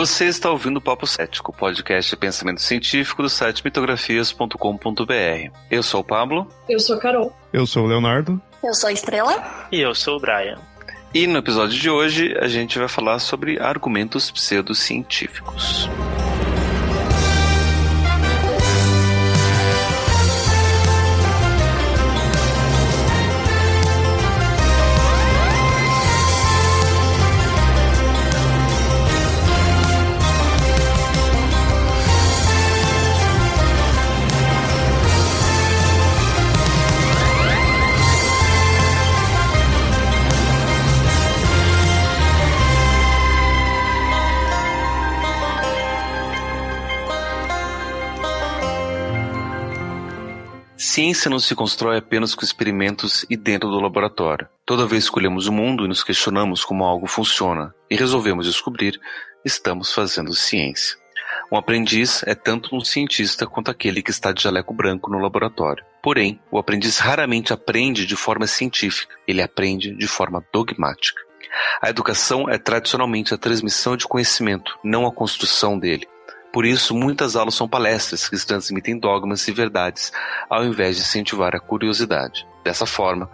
Você está ouvindo o Papo Cético, podcast de pensamento científico do site mitografias.com.br. Eu sou o Pablo. Eu sou a Carol. Eu sou o Leonardo. Eu sou a Estrela. E eu sou o Brian. E no episódio de hoje a gente vai falar sobre argumentos pseudocientíficos. Ciência não se constrói apenas com experimentos e dentro do laboratório. Toda vez que escolhemos o mundo e nos questionamos como algo funciona e resolvemos descobrir, estamos fazendo ciência. Um aprendiz é tanto um cientista quanto aquele que está de jaleco branco no laboratório. Porém, o aprendiz raramente aprende de forma científica, ele aprende de forma dogmática. A educação é tradicionalmente a transmissão de conhecimento, não a construção dele. Por isso, muitas aulas são palestras que transmitem dogmas e verdades, ao invés de incentivar a curiosidade. Dessa forma,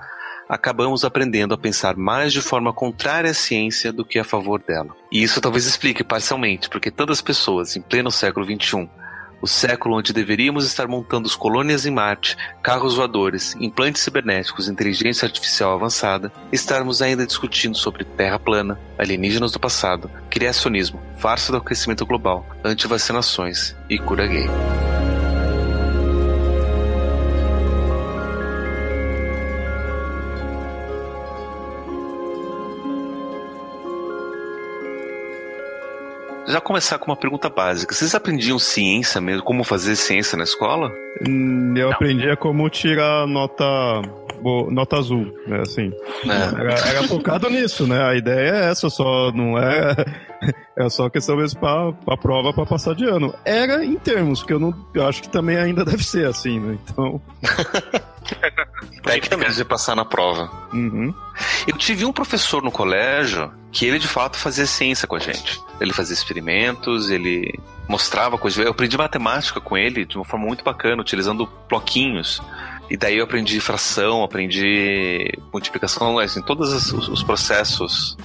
acabamos aprendendo a pensar mais de forma contrária à ciência do que a favor dela. E isso talvez explique parcialmente porque tantas pessoas, em pleno século XXI, o século onde deveríamos estar montando colônias em Marte, carros voadores, implantes cibernéticos, inteligência artificial avançada, estarmos ainda discutindo sobre terra plana, alienígenas do passado, criacionismo, farsa do aquecimento global, antivacinações e cura gay. Já começar com uma pergunta básica. Vocês aprendiam ciência mesmo? Como fazer ciência na escola? Hum, Eu aprendia como tirar nota bo- nota azul, né? Assim. É. Era, era focado nisso, né? A ideia é essa, só não é. É só questão mesmo pra, pra prova pra passar de ano. Era em termos, porque eu não. Eu acho que também ainda deve ser assim, né? Então. Técnicas de passar na prova. Uhum. Eu tive um professor no colégio que ele de fato fazia ciência com a gente. Ele fazia experimentos, ele mostrava coisas. Eu aprendi matemática com ele de uma forma muito bacana, utilizando bloquinhos. E daí eu aprendi fração, aprendi multiplicação, assim, todos os, os processos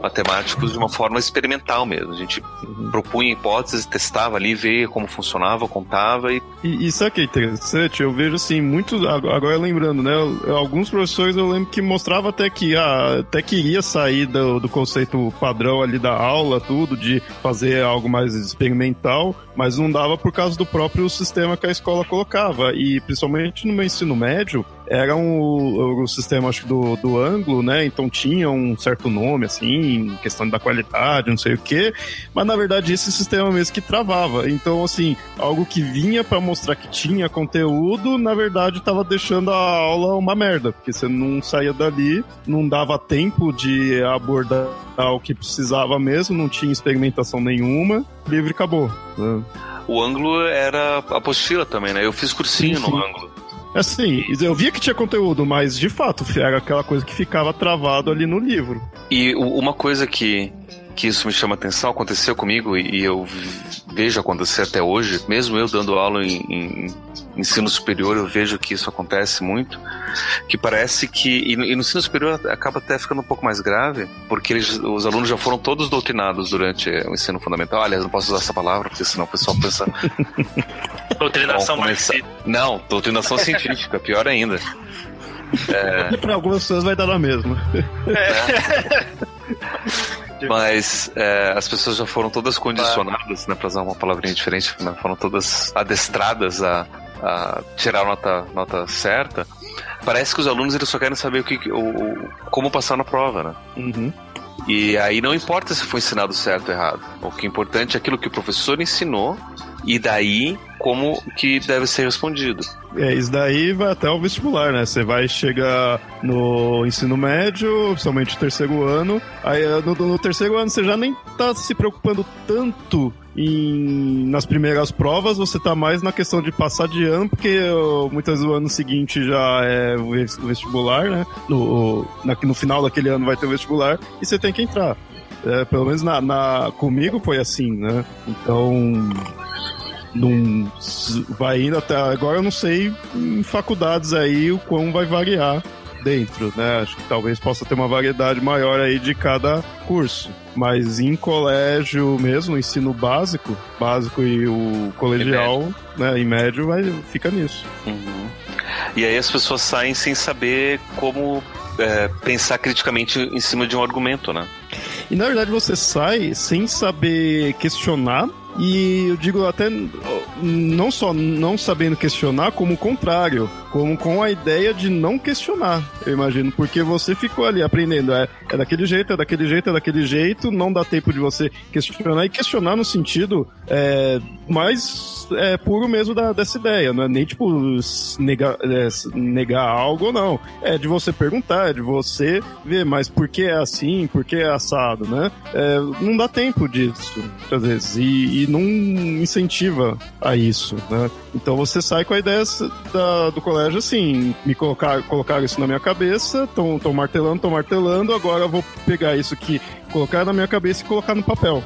matemáticos de uma forma experimental mesmo. A gente propunha hipóteses, testava ali, via como funcionava, contava e E isso aqui é interessante, eu vejo assim, muitos, ag- agora lembrando, né, alguns professores eu lembro que mostrava até que ah, até queria sair do, do conceito padrão ali da aula, tudo, de fazer algo mais experimental, mas não dava por causa do próprio sistema que a escola colocava, e principalmente no meu ensino médio, era um, o sistema, acho que do, do ângulo, né? Então tinha um certo nome, assim, questão da qualidade, não sei o quê. Mas na verdade esse sistema mesmo que travava. Então, assim, algo que vinha pra mostrar que tinha conteúdo, na verdade tava deixando a aula uma merda. Porque você não saía dali, não dava tempo de abordar o que precisava mesmo, não tinha experimentação nenhuma, livre acabou. né? o ângulo era apostila também, né? Eu fiz cursinho Sim, sim. no ângulo. Assim, eu via que tinha conteúdo, mas de fato era aquela coisa que ficava travado ali no livro. E uma coisa que, que isso me chama atenção, aconteceu comigo e, eu vejo acontecer até hoje, mesmo eu dando aula em, em ensino superior, eu vejo que isso acontece muito, que parece que, e no, e no ensino superior acaba até ficando um pouco mais grave, porque eles, os alunos já foram todos doutrinados durante o ensino fundamental. Aliás, não posso usar essa palavra, porque senão o pessoal pensa, Doutrinação marxista. não, doutrinação científica, pior ainda. E pra algumas pessoas vai dar na mesma. Mas é, as pessoas já foram todas condicionadas, né, pra usar uma palavrinha diferente, né, foram todas adestradas a, a tirar a nota, nota certa. Parece que os alunos eles só querem saber o que, o, como passar na prova, né? Uhum. E aí não importa se foi ensinado certo ou errado. O que é importante é aquilo que o professor ensinou e daí como que deve ser respondido. É, isso daí vai até o vestibular, né? Você vai chegar no ensino médio, somente o terceiro ano. Aí no, no terceiro ano você já nem tá se preocupando tanto em, nas primeiras provas, você tá mais na questão de passar de ano, porque muitas vezes o ano seguinte já é o ves- o vestibular, né? No, na- no final daquele ano vai ter o vestibular e você tem que entrar. É, pelo menos na, na, comigo foi assim, né? Então. Não vai indo até agora eu não sei em faculdades aí o quão vai variar dentro, né? Acho que talvez possa ter uma variedade maior aí de cada curso. Mas em colégio mesmo, ensino básico, básico e o colegial, né, em médio, vai, fica nisso. Uhum. E aí as pessoas saem sem saber como é, pensar criticamente em cima de um argumento, né? E na verdade você sai sem saber questionar e eu digo até não só não sabendo questionar, como o contrário, como com a ideia de não questionar, eu imagino, porque você ficou ali aprendendo, é, é daquele jeito, é daquele jeito, é daquele jeito, não dá tempo de você questionar. E questionar no sentido é, mais é, puro mesmo da, dessa ideia, não é nem tipo negar, é, negar algo ou não, é de você perguntar, é de você ver, mas por que é assim, por que é assado, né? É, não dá tempo disso, às vezes, e, e não incentiva a isso, né? Então você sai com a ideia da, do colégio assim, me colocar, colocar isso na minha cabeça, estão martelando, estão martelando, agora eu vou pegar isso aqui, colocar na minha cabeça e colocar no papel.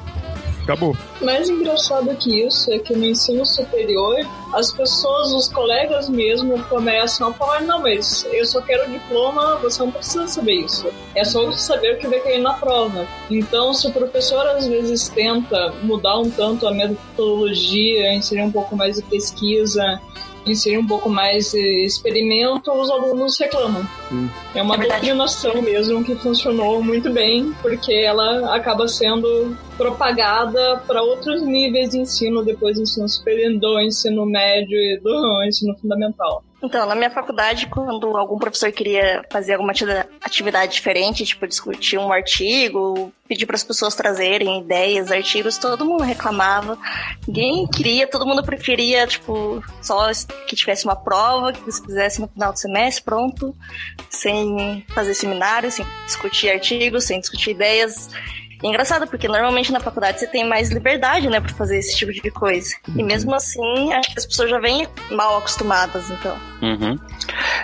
Acabou. Mais engraçado que isso é que no ensino superior, as pessoas, os colegas mesmo, começam a falar: não, mas eu só quero diploma, você não precisa saber isso. É só saber o que vai cair na prova. Então, se o professor às vezes tenta mudar um tanto a metodologia, inserir um pouco mais de pesquisa, inserir um pouco mais de experimento, os alunos reclamam. Hum. É uma é doutrinação mesmo que funcionou muito bem, porque ela acaba sendo propagada para outros níveis de ensino, depois do ensino superior, do ensino médio e do ensino fundamental. Então, na minha faculdade, quando algum professor queria fazer alguma atividade diferente, tipo discutir um artigo, pedir para as pessoas trazerem ideias, artigos, todo mundo reclamava. Ninguém queria, todo mundo preferia, tipo, só que tivesse uma prova, que se fizesse no final do semestre, pronto, sem fazer seminário, sem discutir artigos, sem discutir ideias. É engraçado, porque normalmente na faculdade você tem mais liberdade, né, pra fazer esse tipo de coisa. Uhum. E mesmo assim, acho que as pessoas já vêm mal acostumadas, então. Uhum.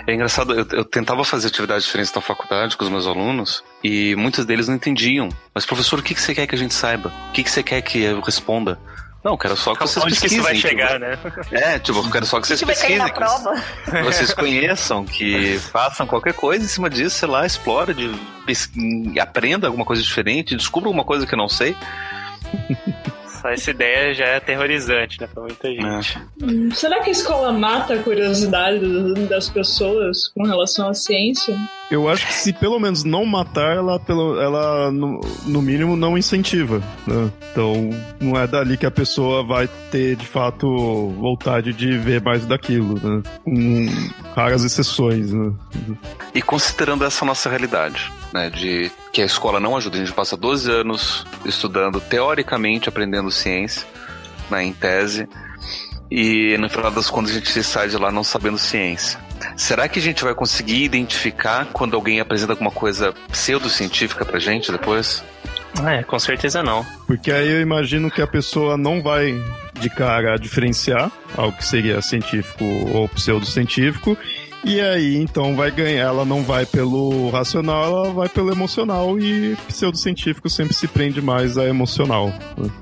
É engraçado, eu, eu tentava fazer atividades diferentes na faculdade com os meus alunos e muitos deles não entendiam. Mas, professor, o que, que você quer que a gente saiba? O que, que você quer que eu responda? Não, quero só que vocês Onde pesquisem. Que isso vai chegar, né? É, tipo, quero só que vocês pesquisem. Que vocês conheçam, que façam qualquer coisa em cima disso, sei lá, explore, de, aprenda alguma coisa diferente, descubra alguma coisa que eu não sei. Só essa ideia já é aterrorizante, né, pra muita gente. É. Hum, será que a escola mata a curiosidade das pessoas com relação à ciência? Eu acho que se pelo menos não matar, ela, pelo, ela no, no mínimo, não incentiva. Né? Então, não é dali que a pessoa vai ter, de fato, vontade de ver mais daquilo. Né? Com raras exceções. Né? E considerando essa nossa realidade, né, de que a escola não ajuda, a gente passa 12 anos estudando, teoricamente aprendendo ciência, né, em tese, e no final das contas a gente sai de lá não sabendo ciência. Será que a gente vai conseguir identificar quando alguém apresenta alguma coisa pseudocientífica pra gente depois? É, com certeza não. Porque aí eu imagino que a pessoa não vai de cara diferenciar algo que seria científico ou pseudocientífico e aí, então, vai ganhar. Ela não vai pelo racional, ela vai pelo emocional. E pseudocientífico sempre se prende mais a emocional.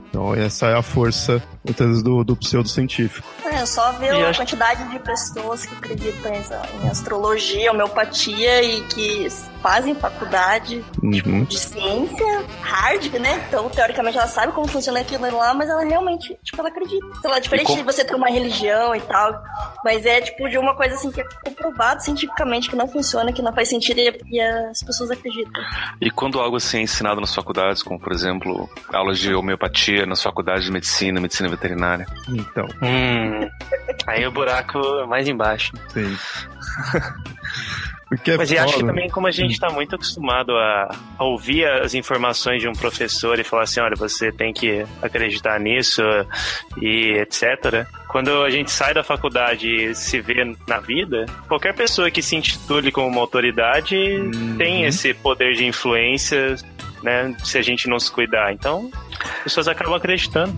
Então, essa é a força, muitas vezes, do, do pseudocientífico. É, só ver a acho... quantidade de pessoas que acreditam em astrologia, homeopatia e que fazem faculdade uhum. tipo, de ciência hard, né? Então, teoricamente, ela sabe como funciona aquilo lá, mas ela realmente, tipo, ela acredita. Sei lá, diferente de você ter uma religião e tal, mas é, tipo, de uma coisa, assim, que é comprovado cientificamente que não funciona, que não faz sentido e, e as pessoas acreditam. E quando algo assim é ensinado nas faculdades, como, por exemplo, aulas de homeopatia nas faculdades de medicina, medicina veterinária? Então. Hum, aí o buraco é mais embaixo. Sim. Porque é Mas eu acho que também, como a gente está muito acostumado a, a, ouvir as informações de um professor e falar assim: olha, você tem que acreditar nisso e etc. Quando a gente sai da faculdade e se vê na vida, qualquer pessoa que se intitule como uma autoridade uhum. tem esse poder de influência, né? Se a gente não se cuidar. Então, as pessoas acabam acreditando.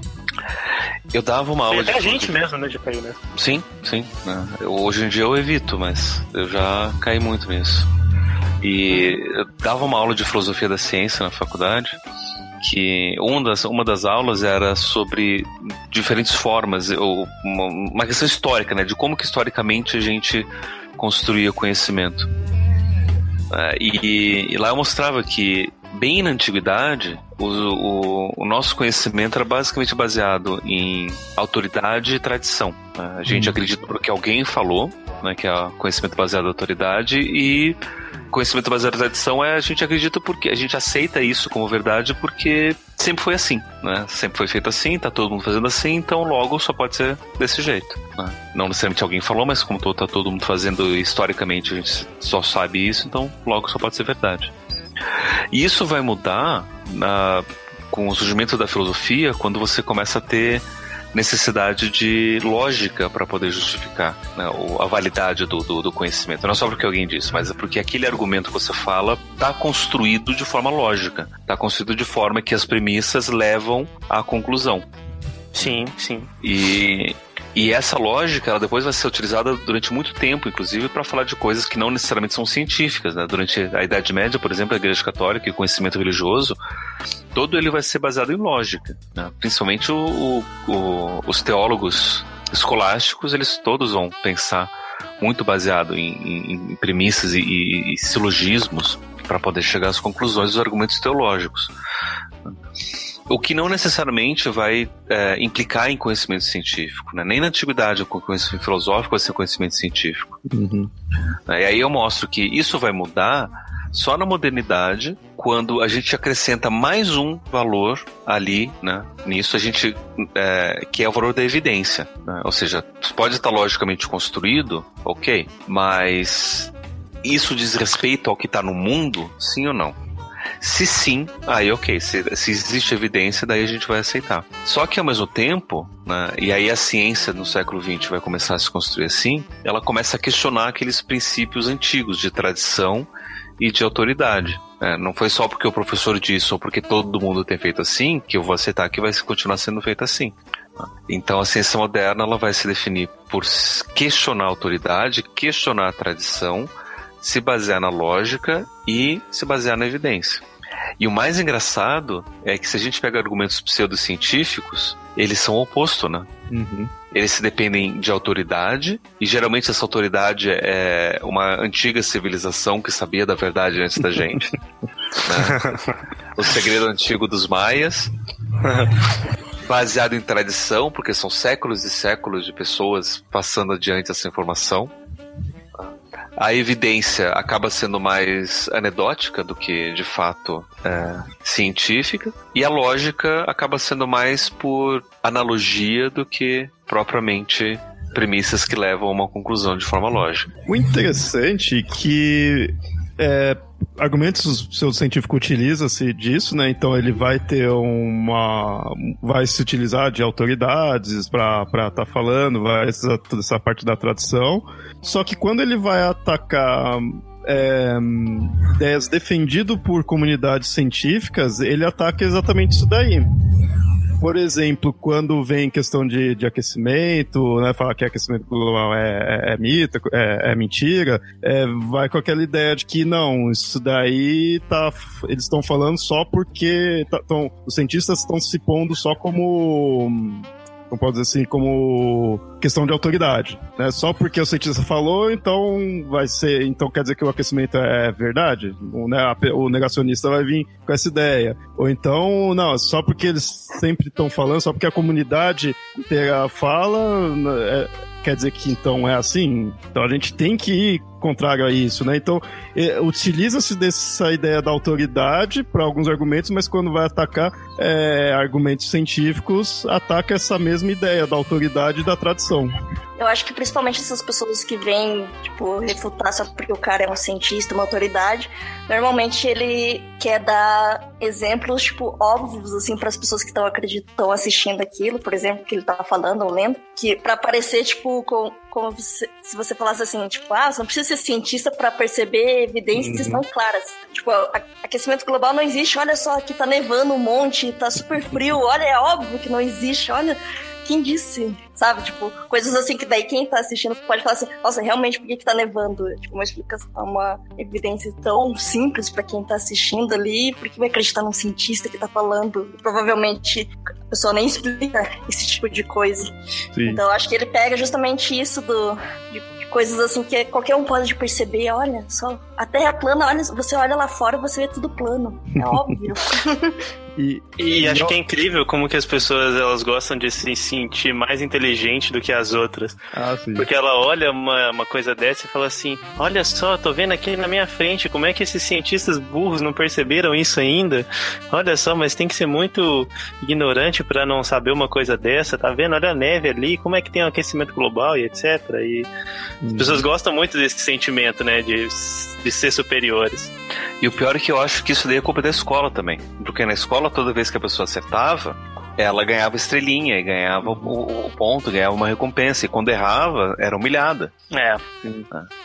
Eu dava uma aula de. A gente mesmo, né, de cair, né? Sim, sim. Né. Eu, hoje em dia eu evito, mas eu já caí muito nisso. E eu dava uma aula de filosofia da ciência na faculdade. que uma das, uma das aulas era sobre diferentes formas, ou uma, uma questão histórica, né? De como que historicamente a gente construía conhecimento. Uh, e, e, lá eu mostrava que, bem na antiguidade, o, o, o, nosso conhecimento era basicamente baseado em autoridade e tradição. Uh, a gente hum. acredita porque alguém falou, né, que é conhecimento baseado em autoridade, e conhecimento baseado em tradição é a gente acredita porque a gente aceita isso como verdade porque sempre foi assim, né? Sempre foi feito assim, tá todo mundo fazendo assim, então logo só pode ser desse jeito. Né? Não necessariamente alguém falou, mas como tá todo mundo fazendo historicamente, a gente só sabe isso, então logo só pode ser verdade. E isso vai mudar na, com o surgimento da filosofia quando você começa a ter necessidade de lógica para poder justificar né, a validade do, do, do, conhecimento. Não é só porque alguém disse, mas é porque aquele argumento que você fala está construído de forma lógica, está construído de forma que as premissas levam à conclusão. Sim, sim. E e essa lógica, ela depois vai ser utilizada durante muito tempo, inclusive, para falar de coisas que não necessariamente são científicas. Né? Durante a Idade Média, por exemplo, a Igreja Católica e o conhecimento religioso, todo ele vai ser baseado em lógica. Né? Principalmente o, o, os teólogos escolásticos, eles todos vão pensar muito baseado em, em, em premissas e, e, e silogismos para poder chegar às conclusões dos argumentos teológicos o que não necessariamente vai é, implicar em conhecimento científico, né? Nem na antiguidade o conhecimento filosófico vai ser conhecimento científico. Uhum. E aí eu mostro que isso vai mudar só na modernidade, quando a gente acrescenta mais um valor ali, né? Nisso a gente é, que é o valor da evidência, né? ou seja, pode estar logicamente construído, ok, mas isso diz respeito ao que está no mundo, sim ou não? Se sim, aí ok. Se, se existe evidência, daí a gente vai aceitar. Só que ao mesmo tempo, né, e aí a ciência no século XX vai começar a se construir assim, ela começa a questionar aqueles princípios antigos de tradição e de autoridade. É, não foi só porque o professor disse ou porque todo mundo tem feito assim que eu vou aceitar que vai continuar sendo feito assim. Então a ciência moderna ela vai se definir por questionar a autoridade, questionar a tradição se basear na lógica e se basear na evidência. E o mais engraçado é que se a gente pega argumentos pseudocientíficos, eles são o oposto, né? Uhum. Eles se dependem de autoridade, e geralmente essa autoridade é uma antiga civilização que sabia da verdade antes da gente. né? O segredo antigo dos maias. baseado em tradição, porque são séculos e séculos de pessoas passando adiante essa informação a evidência acaba sendo mais anedótica do que de fato é, científica, e a lógica acaba sendo mais por analogia do que propriamente premissas que levam a uma conclusão de forma lógica. O interessante é que é, argumentos pseudocientífico utiliza-se disso, né? Então ele vai ter uma. vai se utilizar de autoridades para estar tá falando, vai essa, toda essa parte da tradição. Só que quando ele vai atacar é, ideias defendido por comunidades científicas, ele ataca exatamente isso daí por exemplo, quando vem questão de, de aquecimento, né, falar que aquecimento global é, é, é mito, é, é mentira, é, vai com aquela ideia de que não, isso daí tá, eles estão falando só porque tá, tão, os cientistas estão se pondo só como como pode dizer assim, como questão de autoridade, né? Só porque o cientista falou, então vai ser, então quer dizer que o aquecimento é verdade? O, né, o negacionista vai vir com essa ideia. Ou então, não, só porque eles sempre estão falando, só porque a comunidade inteira fala, é, quer dizer que então é assim? Então a gente tem que ir contrário a isso, né? Então, é, utiliza-se dessa ideia da autoridade para alguns argumentos, mas quando vai atacar é, argumentos científicos, ataca essa mesma ideia da autoridade e da tradição. Eu acho que principalmente essas pessoas que vêm, tipo, refutar só porque o cara é um cientista, uma autoridade, normalmente ele quer dar exemplos, tipo, óbvios, assim, para as pessoas que estão acreditando, assistindo aquilo, por exemplo, que ele tá falando ou lendo, que para parecer, tipo, com, como se, se você falasse assim, tipo, ah, você não precisa ser cientista para perceber evidências uhum. claras. Tipo, aquecimento global não existe, olha só, aqui tá nevando um monte, tá super frio, olha, é óbvio que não existe, olha quem disse? Sabe? Tipo, coisas assim que daí quem tá assistindo pode falar assim, nossa, realmente, por que, que tá nevando? Tipo, uma explicação, uma evidência tão simples para quem tá assistindo ali, porque vai acreditar num cientista que tá falando? Provavelmente a pessoa nem explica esse tipo de coisa. Sim. Então acho que ele pega justamente isso do, de coisas assim que qualquer um pode perceber. Olha só, a Terra é plana, olha, você olha lá fora você vê tudo plano. É óbvio. E, e acho que é incrível como que as pessoas elas gostam de se sentir mais inteligente do que as outras. Ah, Porque ela olha uma, uma coisa dessa e fala assim: Olha só, tô vendo aqui na minha frente como é que esses cientistas burros não perceberam isso ainda. Olha só, mas tem que ser muito ignorante para não saber uma coisa dessa. Tá vendo? Olha a neve ali, como é que tem o um aquecimento global e etc. E as pessoas uhum. gostam muito desse sentimento, né, de, de ser superiores. E o pior é que eu acho que isso daí é culpa da escola também. Porque na escola, toda vez que a pessoa acertava, ela ganhava estrelinha e ganhava o, o, ponto, ganhava uma recompensa. E quando errava, era humilhada. É.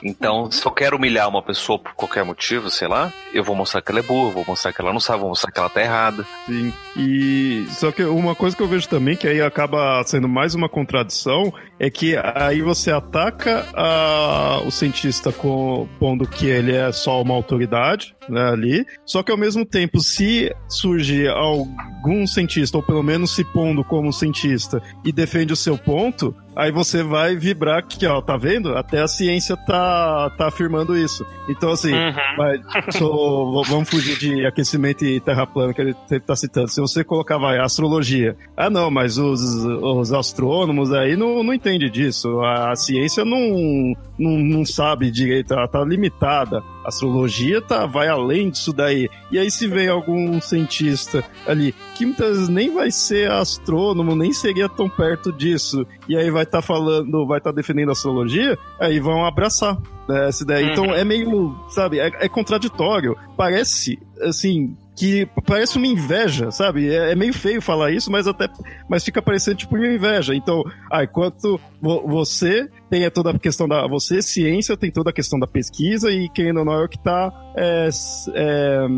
Então, se eu quero humilhar uma pessoa por qualquer motivo, sei lá, eu vou mostrar que ela é burra, vou mostrar que ela não sabe, vou mostrar que ela tá errada. Sim. E só que uma coisa que eu vejo também, que aí acaba sendo mais uma contradição, é que aí você ataca a, o cientista com, pondo que ele é só uma autoridade, né, ali. Só que ao mesmo tempo, se surge algum cientista, ou pelo menos se pondo como cientista, e defende o seu ponto, aí você vai vibrar que, ó, tá vendo? Até a ciência tá, tá afirmando isso. Então, assim, uhum. vai, sou, vamos fugir de aquecimento e terra plana, que ele sempre tá citando. Se você colocar, vai, astrologia. Ah, não, mas os, os astrônomos aí não, não entendem disso. A, a ciência não, não, não sabe direito, ela tá limitada. Astrologia tá, vai além disso daí. E aí, se vem algum cientista ali, que muitas vezes nem vai ser astrônomo, nem seria tão perto disso, e aí vai estar tá falando, vai estar tá defendendo a astrologia, aí vão abraçar né, essa ideia. Então, uhum. Então é meio, sabe, é, é contraditório. Parece, assim, que parece uma inveja, sabe? É, é, meio feio falar isso, mas até mas fica parecendo tipo uma inveja. Então, ah, enquanto vo, você tem toda a questão da você ciência tem toda a questão da pesquisa e quem não é o que está é, é,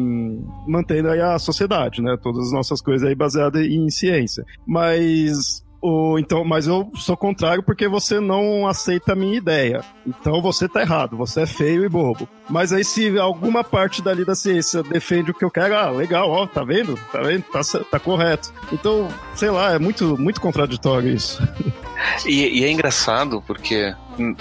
mantendo aí a sociedade, né? Todas as nossas coisas aí baseadas em ciência. Mas então, mas eu sou contrário porque você não aceita a minha ideia. Então você tá errado, você é feio e bobo. Mas aí se alguma parte dali da ciência defende o que eu quero, ah, legal, ó, tá vendo? Tá vendo? Tá, tá correto. Então, sei lá, é muito, muito contraditório isso. E, e é engraçado porque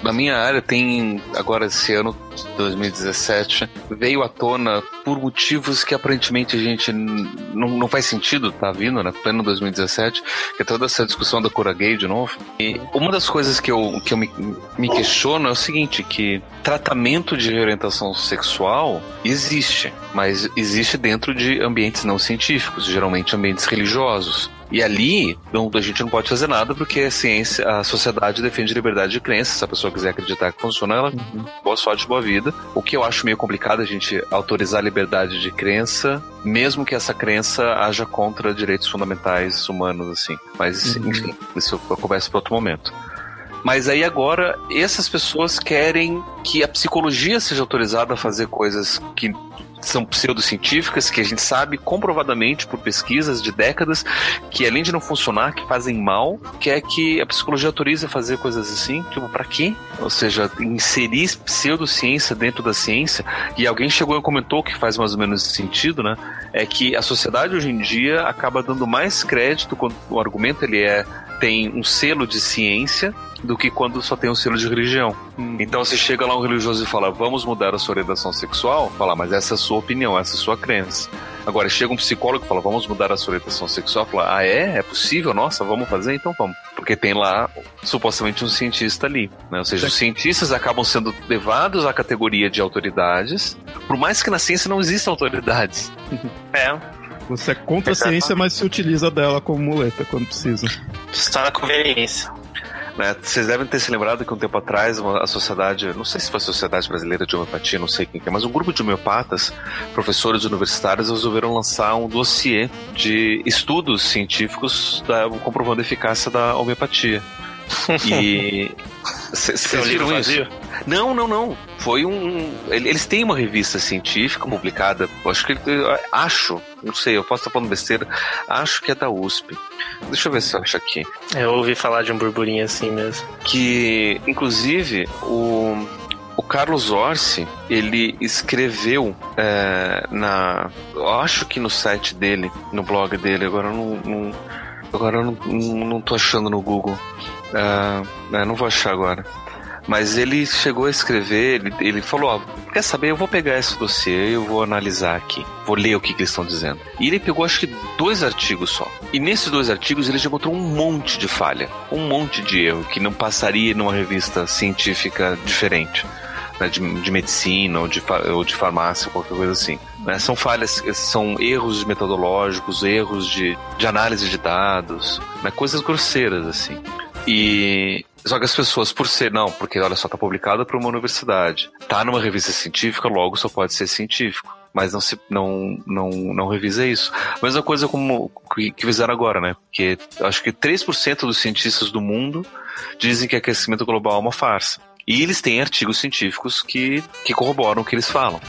na minha área tem agora esse ano 2017 veio à tona por motivos que aparentemente a gente não, não faz sentido tá vindo né? Pleno 2017 que é toda essa discussão da cura gay de novo. E uma das coisas que eu, que eu me, me questiono é o seguinte que tratamento de reorientação sexual existe mas existe dentro de ambientes não científicos geralmente ambientes religiosos e ali, não, a gente não pode fazer nada porque a ciência, a sociedade defende liberdade de crença. Se a pessoa quiser acreditar que funciona, ela uhum. boa sorte, boa vida. O que eu acho meio complicado é a gente autorizar a liberdade de crença, mesmo que essa crença haja contra direitos fundamentais humanos, assim. Mas, uhum. enfim, isso eu converso para outro momento. Mas aí agora, essas pessoas querem que a psicologia seja autorizada a fazer coisas que são pseudocientíficas, que a gente sabe comprovadamente por pesquisas de décadas que além de não funcionar, que fazem mal, quer que a psicologia autorize a fazer coisas assim, tipo, para quê? Ou seja, inserir pseudociência dentro da ciência, e alguém chegou e comentou que faz mais ou menos sentido, né? É que a sociedade hoje em dia acaba dando mais crédito quando o argumento ele é tem um selo de ciência do que quando só tem um selo de religião. Hum. Então você chega lá um religioso e fala, vamos mudar a sua orientação sexual, fala, mas essa é a sua opinião, essa é a sua crença. Agora chega um psicólogo e fala, vamos mudar a sua orientação sexual, fala, ah é? É possível? Nossa, vamos fazer? Então vamos. Porque tem lá supostamente um cientista ali. Né? Ou seja, os cientistas acabam sendo levados à categoria de autoridades, por mais que na ciência não existam autoridades. é. Você é contra a ciência, mas se utiliza dela como muleta quando precisa. Está na conveniência. Né? Vocês devem ter se lembrado que um tempo atrás a sociedade, não sei se foi a Sociedade Brasileira de Homeopatia, não sei quem é, mas um grupo de homeopatas, professores universitários, resolveram lançar um dossiê de estudos científicos da, comprovando a eficácia da homeopatia. E. Vocês viram isso? Não, não, não. Foi um. Eles têm uma revista científica publicada, acho que. Acho, não sei, eu posso estar falando besteira. Acho que é da USP. Deixa eu ver se eu acho aqui. Eu ouvi falar de um burburinho assim mesmo. Que, inclusive, o. O Carlos Orsi, ele escreveu é, na. Eu acho que no site dele, no blog dele, agora eu não. não agora eu não, não, tô achando no Google. Uh, não vou achar agora. Mas ele chegou a escrever, ele, ele falou: ó, quer saber? Eu vou pegar esse dossiê, eu vou analisar aqui, vou ler o que, que eles estão dizendo. E ele pegou acho que dois artigos só. E nesses dois artigos ele já encontrou um monte de falha, um monte de erro que não passaria numa revista científica diferente. Né, de, de, medicina ou de, ou de farmácia, qualquer coisa assim. Né? São falhas, são erros metodológicos, erros de, de análise de dados, né? coisas grosseiras assim. E só que as pessoas, por ser, não, porque olha só, tá publicado por uma universidade, tá numa revista científica, logo só pode ser científico. Mas não se não, não, não revisa isso. Mesma coisa como que, que fizeram agora, né? Porque acho que 3% dos cientistas do mundo dizem que aquecimento global é uma farsa. E eles têm artigos científicos que, que corroboram o que eles falam.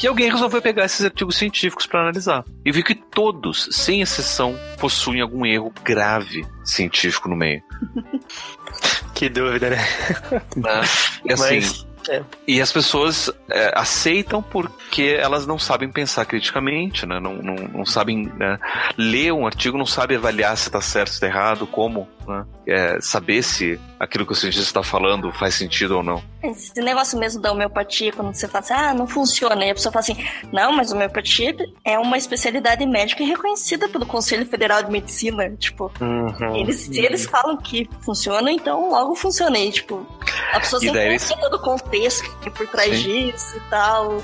E alguém resolveu pegar esses artigos científicos para analisar. E viu que todos, sem exceção, possuem algum erro grave científico no meio. que dúvida, né? É, assim, Mas... É. E as pessoas é, aceitam porque elas não sabem pensar criticamente, né? não, não, não sabem né? ler um artigo, não sabem avaliar se está certo, se está errado, como né? é, saber se aquilo que o cientista está falando faz sentido ou não. Esse negócio mesmo da homeopatia, quando você fala assim, ah, não funciona, e a pessoa fala assim, não, mas homeopatia é uma especialidade médica reconhecida pelo Conselho Federal de Medicina, tipo, uhum. eles, se eles falam que funciona, então logo funciona, e tipo, a pessoa sempre eles... todo o contexto por trás Sim. disso e tal,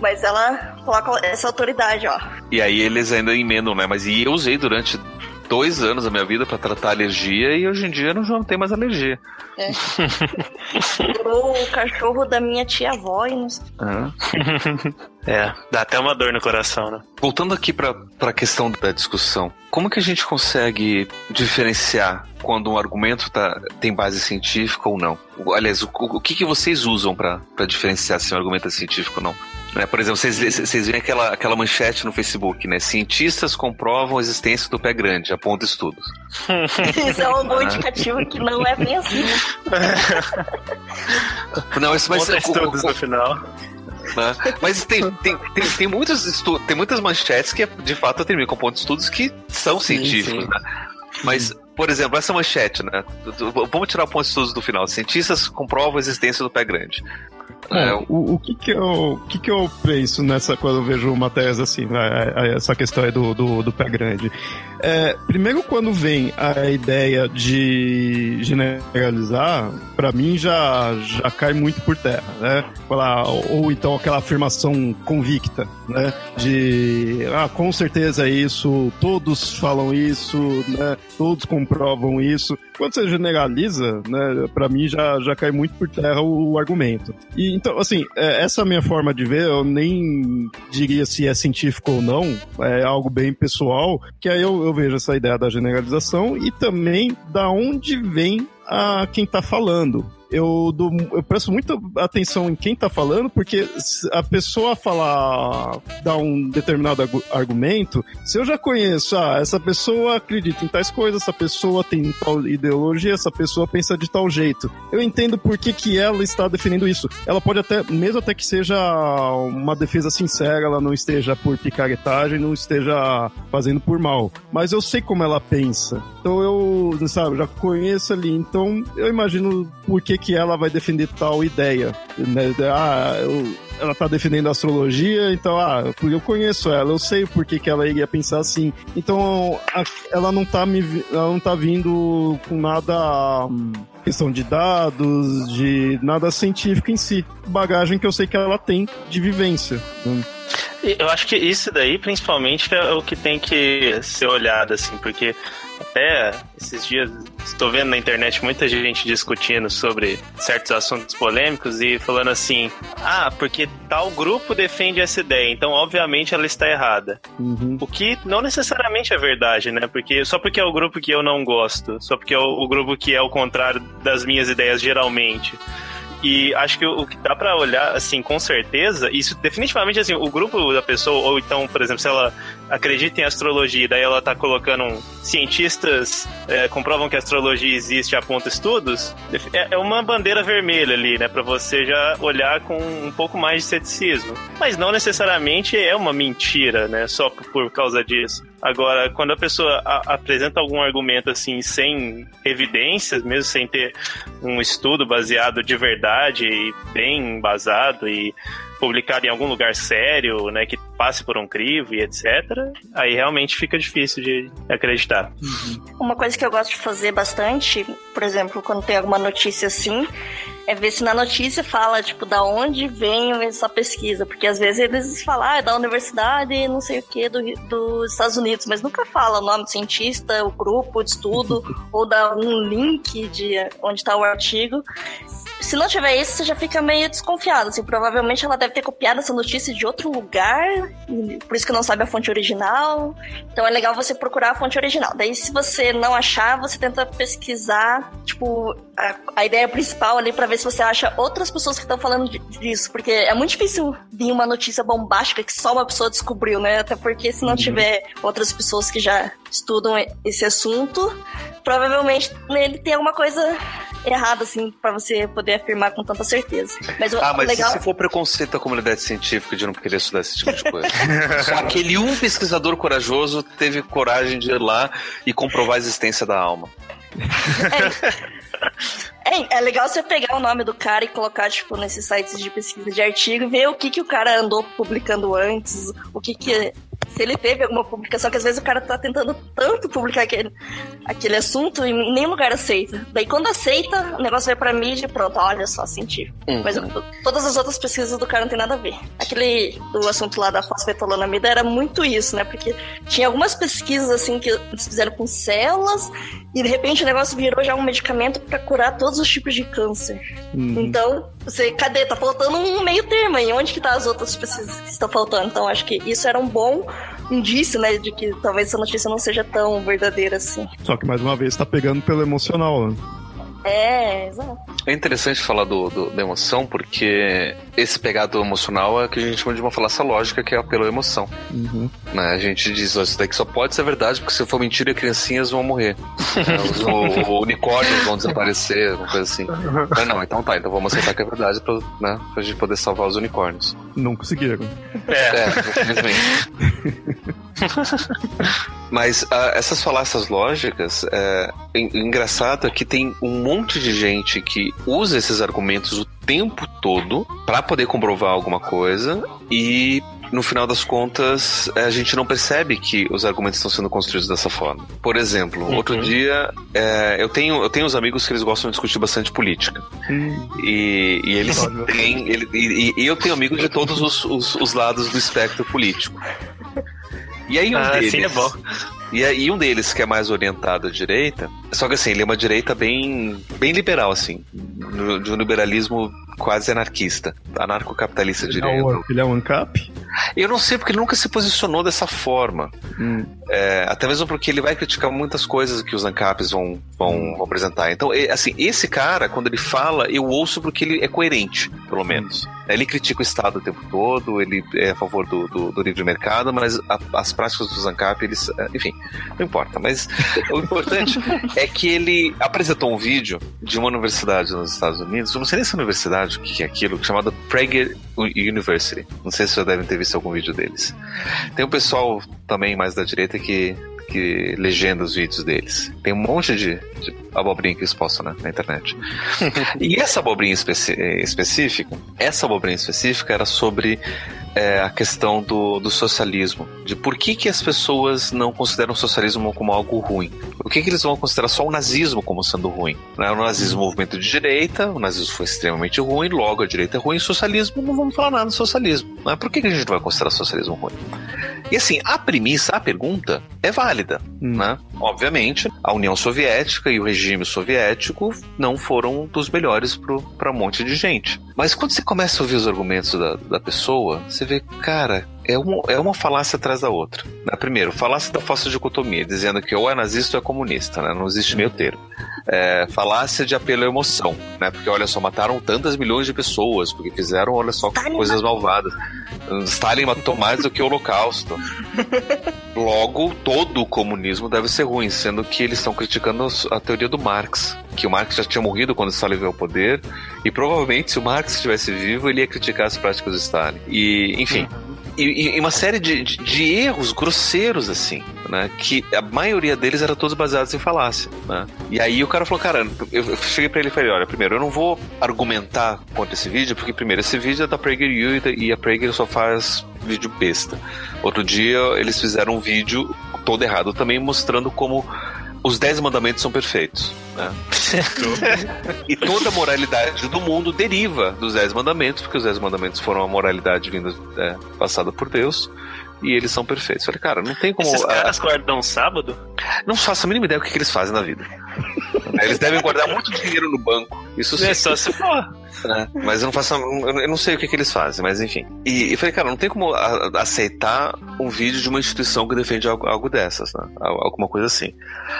mas ela coloca essa autoridade, ó. E aí eles ainda emendam, né? Mas e eu usei durante dois anos da minha vida para tratar alergia e hoje em dia eu não tenho mais alergia. É. o cachorro da minha tia-avó e não sei. É, dá até uma dor no coração, né? Voltando aqui para a questão da discussão, como que a gente consegue diferenciar quando um argumento tá, tem base científica ou não? Aliás, o, o que, que vocês usam para diferenciar se um argumento é científico ou não? Né? Por exemplo, vocês, vocês veem aquela, aquela manchete no Facebook, né? Cientistas comprovam a existência do pé grande, aponta estudos. Isso é um bom indicativo que não é bem assim. não, isso vai ser... estudos no final. Né? Mas tem, tem, tem, tem, muitos estu tem muitas manchetes que de fato terminam com pontos de estudos que são sim, científicos, sim. né? Mas, por exemplo, essa manchete, né? Vamos tirar o ponto de estudos do final. Cientistas comprovam a existência do pé grande. É, o, o que que eu, o que que eu penso nessa quando eu vejo matérias assim, né, essa questão aí do, do, do pé grande? É, primeiro, quando vem a ideia de generalizar, para mim já, já cai muito por terra, né? Falar, ou então aquela afirmação convicta, né? De, ah, com certeza é isso, todos falam isso, né? Todos comprovam isso. Quando você generaliza, né? Para mim já, já cai muito por terra o, o argumento. E então, assim, é, essa minha forma de ver, eu nem diria se é científico ou não, é algo bem pessoal, que aí eu, eu vejo essa ideia da generalização e também da onde vem a quem está falando eu, dou, eu presto muita atenção em quem tá falando, porque a pessoa falar, dar um determinado argumento, se eu já conheço, ah, essa pessoa acredita em tais coisas, essa pessoa tem tal ideologia, essa pessoa pensa de tal jeito. Eu entendo por que, que ela está defendendo isso. Ela pode até, mesmo até que seja uma defesa sincera, ela não esteja por picaretagem, não esteja fazendo por mal. Mas eu sei como ela pensa. Então eu, sabe, já conheço ali. Então eu imagino por que que ela vai defender tal ideia. Né? Ah, eu, ela tá defendendo a astrologia, então, ah, eu conheço ela, eu sei por que, que ela iria pensar assim. Então, a, ela não tá me ela não tá vindo com nada hum, questão de dados, de nada científico em si. Bagagem que eu sei que ela tem de vivência. Né? Eu acho que isso daí, principalmente, é o que tem que ser olhado, assim, porque até esses dias estou vendo na internet muita gente discutindo sobre certos assuntos polêmicos e falando assim: ah, porque tal grupo defende essa ideia, então obviamente ela está errada. Uhum. O que não necessariamente é verdade, né? Porque só porque é o grupo que eu não gosto, só porque é o, o grupo que é o contrário das minhas ideias geralmente E acho que o que dá para olhar, assim, com certeza, isso definitivamente, assim, o grupo da pessoa, ou então, por exemplo, se ela acredita em astrologia, daí ela tá colocando um, cientistas é, comprovam que a astrologia existe e aponta estudos, é, é uma bandeira vermelha ali, né, para você já olhar com um pouco mais de ceticismo. Mas não necessariamente é uma mentira, né, só por causa disso. Agora, quando a pessoa a, apresenta algum argumento assim, sem evidências, mesmo sem ter um estudo baseado de verdade e bem embasado e publicado em algum lugar sério, né, que passe por um crivo e etc., aí realmente fica difícil de acreditar. Uhum. Uma coisa que eu gosto de fazer bastante, por exemplo, quando tem alguma notícia assim, é ver se na notícia fala, tipo, da onde vem essa pesquisa. Porque às vezes eles falam, ah, é da universidade, não sei o que, do, dos Estados Unidos, mas nunca fala o nome do cientista, o grupo de estudo, ou dá um link de onde está o artigo. Se não tiver isso, você já fica meio desconfiado. Assim, provavelmente ela deve ter copiado essa notícia de outro lugar, por isso que não sabe a fonte original. Então é legal você procurar a fonte original. Daí, se você não achar, você tenta pesquisar, tipo, a, a ideia principal ali para ver se você acha outras pessoas que estão falando disso. Porque é muito difícil vir uma notícia bombástica que só uma pessoa descobriu, né? Até porque se não uhum. tiver outras pessoas que já estudam esse assunto, provavelmente nele tem alguma coisa errada, assim, para você poder afirmar com tanta certeza. Mas ah, mas legal... se for preconceito da comunidade científica de não querer estudar esse tipo de coisa? Só aquele um pesquisador corajoso teve coragem de ir lá e comprovar a existência da alma. É, é legal você pegar o nome do cara e colocar, tipo, nesses sites de pesquisa de artigo e ver o que, que o cara andou publicando antes, o que, que se ele teve alguma publicação, que às vezes o cara tá tentando tanto publicar aquele, aquele assunto e em nenhum lugar aceita. Daí quando aceita, o negócio vai pra mídia e pronto, olha só, científico. Uhum. Mas todas as outras pesquisas do cara não tem nada a ver. Aquele do assunto lá da fosfetolonamida era muito isso, né? Porque tinha algumas pesquisas assim que eles fizeram com células e de repente o negócio virou já um medicamento para curar todos os tipos de câncer. Uhum. Então, você, cadê? Tá faltando um meio termo aí. Onde que tá as outras pesquisas que estão faltando? Então, acho que isso era um bom indício, né, de que talvez essa notícia não seja tão verdadeira assim. Só que mais uma vez tá pegando pelo emocional, né? É, exato. É interessante falar do, do, da emoção, porque esse pegado emocional é o que a gente chama de uma falácia lógica, que é pela emoção. Uhum. Né? A gente diz, oh, isso daqui só pode ser verdade, porque se for mentira, criancinhas vão morrer. Né? Os o, unicórnios vão desaparecer, uma coisa assim. Mas não, então tá, então vamos aceitar que é verdade pra, né, pra gente poder salvar os unicórnios. Não conseguiram. É, é infelizmente. Mas uh, essas falácias lógicas, é, engraçado é que tem um monte de gente que usa esses argumentos o tempo todo para poder comprovar alguma coisa e no final das contas, a gente não percebe que os argumentos estão sendo construídos dessa forma. Por exemplo, uhum. outro dia, é, eu, tenho, eu tenho uns amigos que eles gostam de discutir bastante política. Uhum. E, e, eles têm. Ele, e, e, eu tenho amigos de todos os, os, os lados do espectro político. E aí um ah, deles. Sim, é bom. E aí um deles que é mais orientado à direita, só que assim, ele é uma direita bem, bem liberal, assim, de um liberalismo quase anarquista, anarcocapitalista direito. É ele é um ANCAP? Eu não sei porque ele nunca se posicionou dessa forma. Hum. É, até mesmo porque ele vai criticar muitas coisas que os ANCAPs vão, vão, vão apresentar. Então, assim, esse cara, quando ele fala, eu ouço porque ele é coerente, pelo menos. Ele critica o Estado o tempo todo, ele é a favor do, do, do livre mercado, mas a, as práticas dos ANCAP, eles. É, enfim, não importa. Mas o importante é que ele apresentou um vídeo de uma universidade nos Estados Unidos, eu não sei nem se é universidade, o que é aquilo, chamada Prager University. Não sei se vocês já devem ter visto algum vídeo deles. Tem um pessoal também mais da direita que que legenda os vídeos deles. Tem um monte de, de abobrinha que eles postam né, na internet. e essa abobrinha especi específica, essa abobrinha específica era sobre é, a questão do, do socialismo, de por que, que as pessoas não consideram o socialismo como algo ruim. Por que, que eles vão considerar só o nazismo como sendo ruim? Né? O nazismo é um movimento de direita, o nazismo foi extremamente ruim, logo a direita é ruim, o socialismo não vamos falar nada do socialismo. Né? Por que, que a gente vai considerar o socialismo ruim? E assim, a premissa, a pergunta é válida, hum. né? Obviamente, a União Soviética e o regime soviético não foram dos melhores para um monte de gente. Mas quando você começa a ouvir os argumentos da, da pessoa, você vê, cara, é uma, é uma falácia atrás da outra. Né? Primeiro, falácia da falsa dicotomia, dizendo que ou é nazista ou é comunista, né? não existe meio termo. É, falácia de apelo à emoção, né? Porque olha só, mataram tantas milhões de pessoas, porque fizeram, olha só, Stalin coisas malvadas. Stalin matou mais do que o Holocausto. Logo, todo o comunismo deve ser ruim, sendo que eles estão criticando a teoria do Marx, que o Marx já tinha morrido quando Stalin veio ao poder, e provavelmente se o Marx estivesse vivo, ele ia criticar as práticas do Stalin. E, enfim, e, e uma série de, de, de, erros grosseiros, assim, né? Que a maioria deles era todos baseados em falácia, né? E aí o cara falou, cara, eu, cheguei pra ele e falei, olha, primeiro, eu não vou argumentar contra esse vídeo, porque primeiro, esse vídeo é da PragerU e a Prager só faz vídeo besta. Outro dia, eles fizeram um vídeo todo errado também, mostrando como os dez mandamentos são perfeitos. Né? e toda a moralidade do mundo deriva dos dez mandamentos, porque os dez mandamentos foram a moralidade vinda é, passada por Deus e eles são perfeitos. Eu falei, cara, não tem como. Esses caras guardam sábado? Não faço a mínima ideia do que, que eles fazem na vida. eles devem guardar muito dinheiro no banco. Isso sim. É só se for. É, mas eu não faço. Eu não sei o que, que eles fazem, mas enfim. E, e falei, cara, não tem como a, aceitar um vídeo de uma instituição que defende algo, algo, dessas, né? Alguma coisa assim.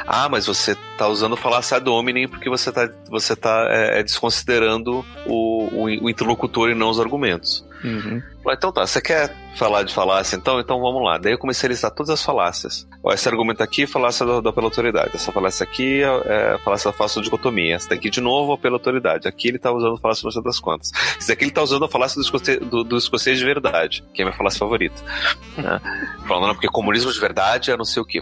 Ah, mas você tá usando falácia ad hominem porque você tá, você tá é, é desconsiderando o, o, o interlocutor e não os argumentos. Uhum. Então tá, você quer falar de falácia então? Então vamos lá. Daí eu comecei a listar todas as falácias. Ó, esse argumento aqui é falácia da pela autoridade. Essa falácia aqui é, é falácia da falsa dicotomia. Essa daqui de novo é pela autoridade. Aqui ele tá usando falácia não das contas. Esse daqui ele tá usando a falácia do escocês, do, do escocês de verdade, que é a minha falácia favorita. Né? Falando, não, porque comunismo de verdade é não sei o que.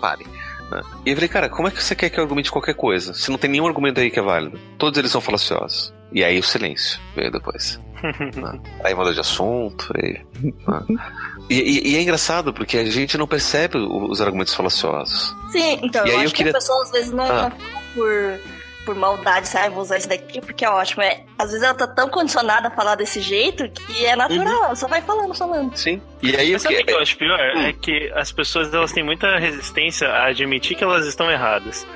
Pare. Né? E eu falei, cara, como é que você quer que eu argumente qualquer coisa? Se não tem nenhum argumento aí que é válido. Todos eles são falaciosos. E aí o silêncio veio depois. né? Aí mudou de assunto. E, né? e, e, e, é engraçado porque a gente não percebe os argumentos falaciosos. Sim, então, e eu acho eu queria... que a pessoa às vezes não, ah. não por por maldade, sabe? Vou usar isso daqui porque é ótimo. É, às vezes ela tá tão condicionada a falar desse jeito que é natural, uhum. ela só vai falando, falando. Sim. E aí Mas o que... o que eu acho pior? Hum. É que as pessoas elas têm muita resistência a admitir que elas estão erradas.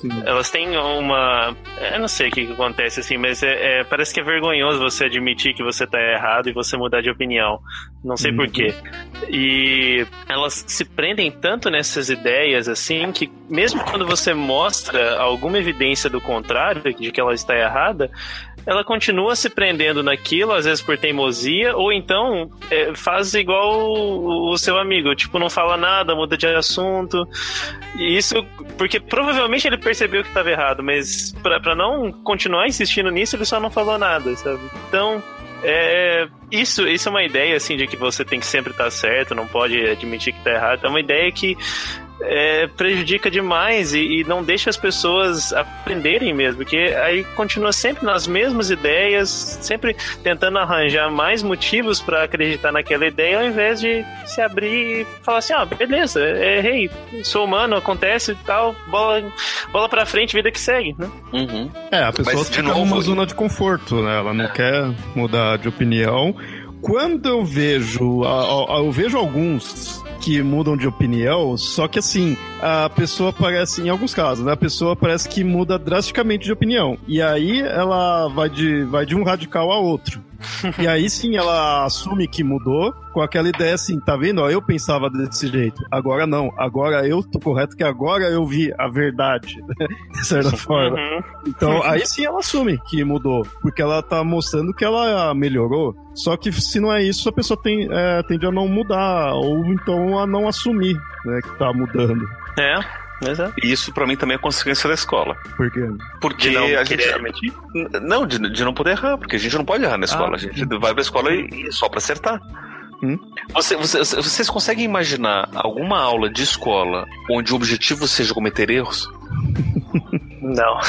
Sim. Elas têm uma. Eu não sei o que, que acontece assim, mas é, é, parece que é vergonhoso você admitir que você tá errado e você mudar de opinião. Não sei uhum. porquê. E elas se prendem tanto nessas ideias assim que, mesmo quando você mostra alguma evidência do contrário, de que ela está errada, ela continua se prendendo naquilo, às vezes por teimosia, ou então é, faz igual o, o, seu amigo, tipo, não fala nada, muda de assunto. E isso, porque provavelmente ele percebeu que estava errado, mas para não continuar insistindo nisso, ele só não falou nada, sabe? Então, é, isso, isso é uma ideia assim de que você tem que sempre estar certo, não pode admitir que está errado. É uma ideia que é, prejudica demais e, e, não deixa as pessoas aprenderem mesmo, porque aí continua sempre nas mesmas ideias, sempre tentando arranjar mais motivos para acreditar naquela ideia, ao invés de se abrir e falar assim: ah, beleza, errei, sou humano, acontece e tal, bola, bola pra frente, vida que segue, né? Uhum. É, a pessoa Mas, fica novo... numa zona de conforto, né? Ela não é. quer mudar de opinião. Quando eu vejo, eu vejo alguns que mudam de opinião, só que assim, a pessoa parece, em alguns casos, né? A pessoa parece que muda drasticamente de opinião. E aí ela vai de, vai de um radical a outro. E aí sim ela assume que mudou com aquela ideia assim, tá vendo? Ó, eu pensava desse jeito. Agora não. Agora eu tô correto que agora eu vi a verdade, né? de certa forma. Uhum. Então aí sim ela assume que mudou, porque ela tá mostrando que ela melhorou. Só que se não é isso, a pessoa tem, é, tende a não mudar, ou então a não assumir né, que tá mudando. É, Exato. E isso para mim também é consequência da escola. Por quê? Porque de não a gente. Não, de, de, não poder errar, porque a gente não pode errar na escola. Ah, a gente vai pra escola e, e só pra acertar. Hum? Você, você, vocês conseguem imaginar alguma aula de escola onde o objetivo seja cometer erros? Não.